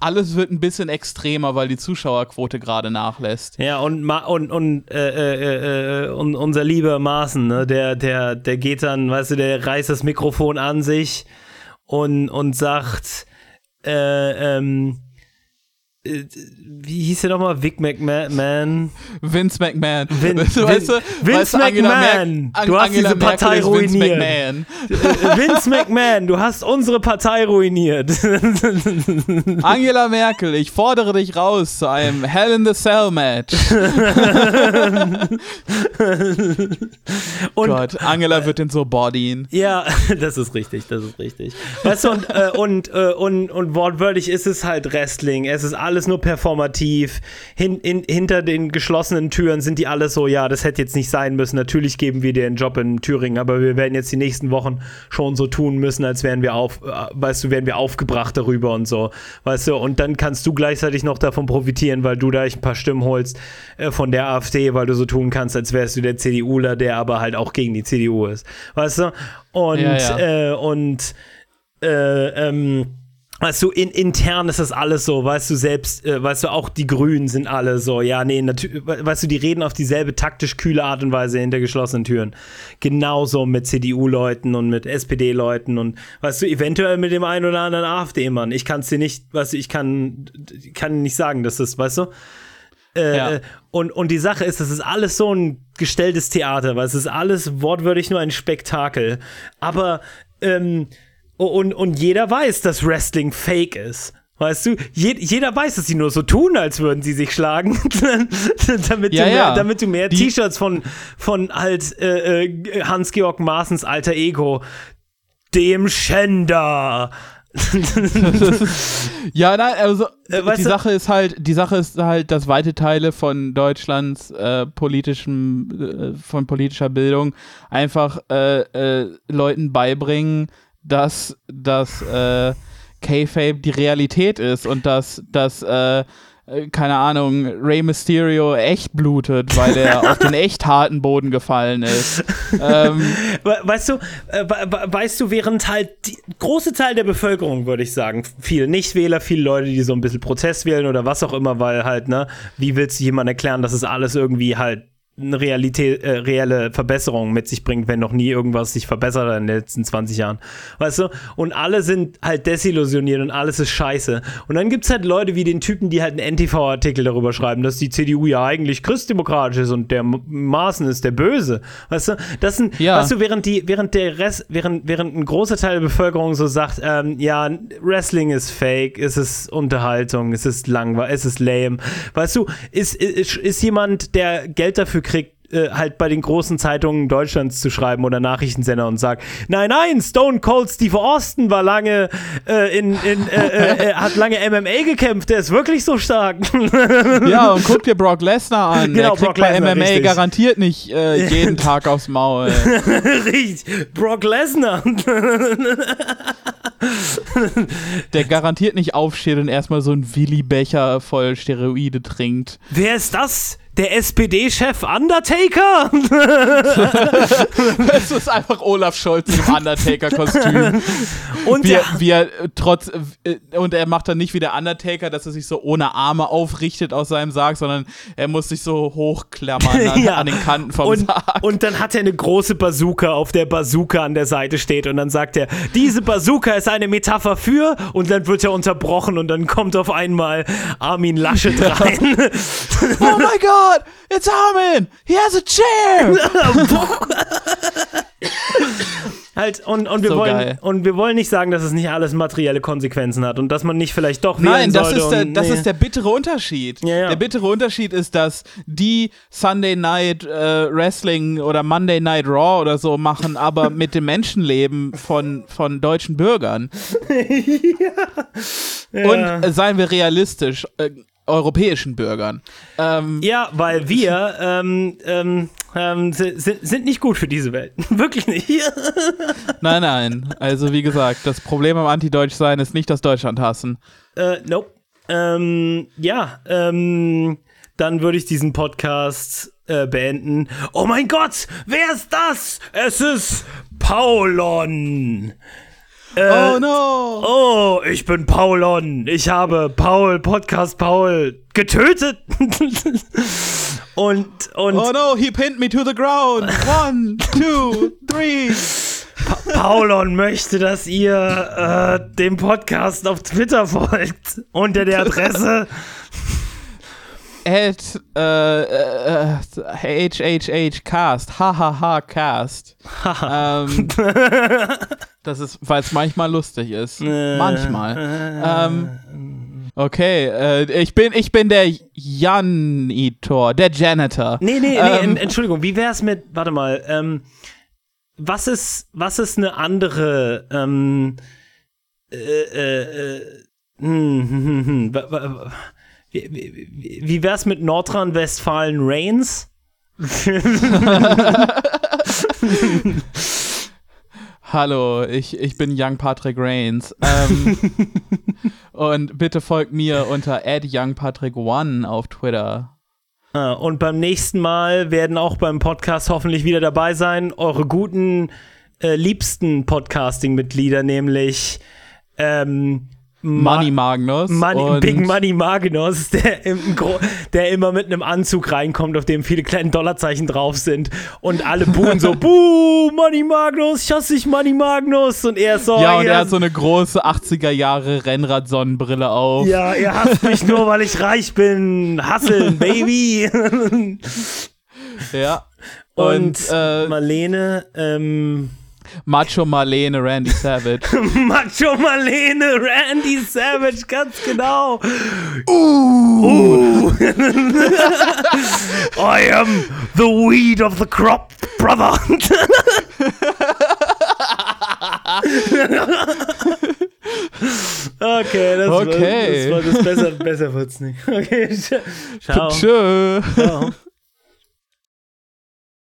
alles wird ein bisschen extremer, weil die Zuschauerquote gerade nachlässt. Ja, und, und, und, äh, äh, äh, und unser lieber Maaßen, ne, der, der, der geht dann, weißt du, der reißt das Mikrofon an sich und, und sagt, äh, ähm, äh, wie hieß der nochmal? Vic McMahon? Vince McMahon. Vin, weißt du, Vince weißt du, McMahon. Du hast Angela diese Partei Merkel ruiniert. Vince McMahon. Vince McMahon, du hast unsere Partei ruiniert. Angela Merkel, ich fordere dich raus zu einem Hell in the Cell Match. Und, Gott, Angela wird den so bodyen. Ja, das ist richtig, das ist richtig. Weißt du, und, äh, und, äh, und, und wortwörtlich ist es halt Wrestling. Es ist alles alles nur performativ. Hin, in, hinter den geschlossenen Türen sind die alle so, ja, das hätte jetzt nicht sein müssen. Natürlich geben wir dir einen Job in Thüringen, aber wir werden jetzt die nächsten Wochen schon so tun müssen, als wären wir auf, äh, weißt du, wären wir aufgebracht darüber und so. Weißt du, und dann kannst du gleichzeitig noch davon profitieren, weil du da ein paar Stimmen holst äh, von der AfD, weil du so tun kannst, als wärst du der CDUler, der aber halt auch gegen die CDU ist. Weißt du? Und, ja, ja. Äh, und äh, ähm, Weißt du, in, intern ist das alles so, weißt du, selbst, äh, weißt du, auch die Grünen sind alle so, ja, nee, natürlich, weißt du, die reden auf dieselbe taktisch kühle Art und Weise hinter geschlossenen Türen. Genauso mit CDU-Leuten und mit SPD-Leuten und, weißt du, eventuell mit dem einen oder anderen AfD-Mann. Ich kann es dir nicht, weißt du, ich kann, kann nicht sagen, dass das, weißt du, äh, ja. und, und die Sache ist, das ist alles so ein gestelltes Theater, weil es ist alles wortwörtlich nur ein Spektakel. Aber, ähm, und, und jeder weiß, dass Wrestling fake ist. Weißt du, Je jeder weiß, dass sie nur so tun, als würden sie sich schlagen, damit, ja, du mehr, damit du mehr T-Shirts von, von halt äh, äh, Hans-Georg Maaßens alter Ego, dem Schänder. ja, nein, also äh, die Sache ist halt, die Sache ist halt, dass weite Teile von Deutschlands äh, politischem, äh, von politischer Bildung einfach äh, äh, Leuten beibringen, dass das äh, K-Fape die Realität ist und dass das äh, äh, keine Ahnung, Rey Mysterio echt blutet, weil er auf den echt harten Boden gefallen ist. ähm, weißt du, äh, weißt du, während halt die große Teil der Bevölkerung, würde ich sagen, viele Nichtwähler, viele Leute, die so ein bisschen Protest wählen oder was auch immer, weil halt, ne, wie willst du jemandem erklären, dass es alles irgendwie halt eine Realität, äh, reelle Verbesserung mit sich bringt, wenn noch nie irgendwas sich verbessert hat in den letzten 20 Jahren. Weißt du? Und alle sind halt desillusioniert und alles ist scheiße. Und dann gibt es halt Leute wie den Typen, die halt einen NTV-Artikel darüber schreiben, dass die CDU ja eigentlich christdemokratisch ist und der Maßen ist der Böse. Weißt du? Das sind, ja. weißt du, während die, während der Rest, während, während ein großer Teil der Bevölkerung so sagt, ähm, ja, Wrestling ist fake, es ist Unterhaltung, es ist langweilig, es ist lame. Weißt du, ist, ist, ist jemand, der Geld dafür kriegt, äh, halt bei den großen Zeitungen Deutschlands zu schreiben oder Nachrichtensender und sagt, nein, nein, Stone Cold Steve Austin war lange äh, in, in äh, äh, äh hat lange MMA gekämpft, der ist wirklich so stark. ja, und guck dir Brock Lesnar an. Genau, der kriegt Brock bei Lesnar, MMA richtig. garantiert nicht jeden Tag aufs Maul. richtig, Brock Lesnar. der garantiert nicht aufsteht und erstmal so einen Willi-Becher voll Steroide trinkt. Wer ist das? Der SPD-Chef Undertaker? es ist einfach Olaf Scholz im Undertaker-Kostüm. und wie, er, wie er trotz äh, und er macht dann nicht wie der Undertaker, dass er sich so ohne Arme aufrichtet aus seinem Sarg, sondern er muss sich so hochklammern an, ja. an den Kanten vom und, Sarg. Und dann hat er eine große Bazooka, auf der Bazooka an der Seite steht und dann sagt er, diese Bazooka ist eine Metapher für und dann wird er unterbrochen und dann kommt auf einmal Armin Laschet rein. oh mein Gott! God, it's Armin! He has a chair! halt, und, und, wir so wollen, und wir wollen nicht sagen, dass es nicht alles materielle Konsequenzen hat und dass man nicht vielleicht doch Nein, das, ist der, das nee. ist der bittere Unterschied. Ja, ja. Der bittere Unterschied ist, dass die Sunday Night äh, Wrestling oder Monday Night Raw oder so machen, aber mit dem Menschenleben von, von deutschen Bürgern. ja. Und äh, seien wir realistisch, äh, europäischen Bürgern. Ähm, Ja, weil wir ähm, ähm, ähm, si- si- sind nicht gut für diese Welt. Wirklich nicht. Nein, nein. Also wie gesagt, das Problem am Anti-Deutsch-Sein ist nicht das Deutschland hassen. äh, nope. Ähm, ja, ähm, dann würde ich diesen Podcast äh, beenden. Oh mein Gott, wer ist das? Es ist Paulon. Äh, oh no! Oh, ich bin Paulon. Ich habe Paul, Podcast Paul, getötet. und, und Oh no, he pinned me to the ground. One, two, three. Paulon möchte, dass ihr äh, dem Podcast auf Twitter folgt. Unter der Adresse. At äh, äh, HHH Cast. Hahaha Cast. ähm, das ist, weil es manchmal lustig ist. manchmal. Ähm, okay, äh, ich bin ich bin der Janitor, der Janitor. Nee, nee, nee, Ähm, en- Entschuldigung, wie wär's mit, warte mal, ähm, was ist, was ist eine andere, ähm, äh, äh, äh, hm, hm, hm, hm, wie, wie, wie wär's mit Nordrhein-Westfalen Reigns? Hallo, ich, ich bin Young Patrick Reigns. Ähm, und bitte folgt mir unter @youngpatrick1 auf Twitter. Ah, Und beim nächsten Mal werden auch beim Podcast hoffentlich wieder dabei sein, eure guten, äh, liebsten Podcasting-Mitglieder, nämlich ähm, Ma- Money Magnus. Money, Big Money Magnus, der, im Gro der immer mit einem Anzug reinkommt, auf dem viele kleine Dollarzeichen drauf sind und alle buhen so, Buh, Money Magnus, ich hasse dich, Money Magnus und er so, Ja, und er hat so eine große 80er Jahre Rennrad-Sonnenbrille auf. ja, er hasst mich nur, weil ich reich bin, hasseln, Baby. Ja. Und, Und, äh, Marlene, ähm, Macho Marlene Randy Savage. Macho Marlene, Randy Savage, ganz genau. Uh. I am the weed of the crop, brother. okay, das, Okay. War, das war das besser, besser wird's nicht. Okay, ciao. Tschö. ciao.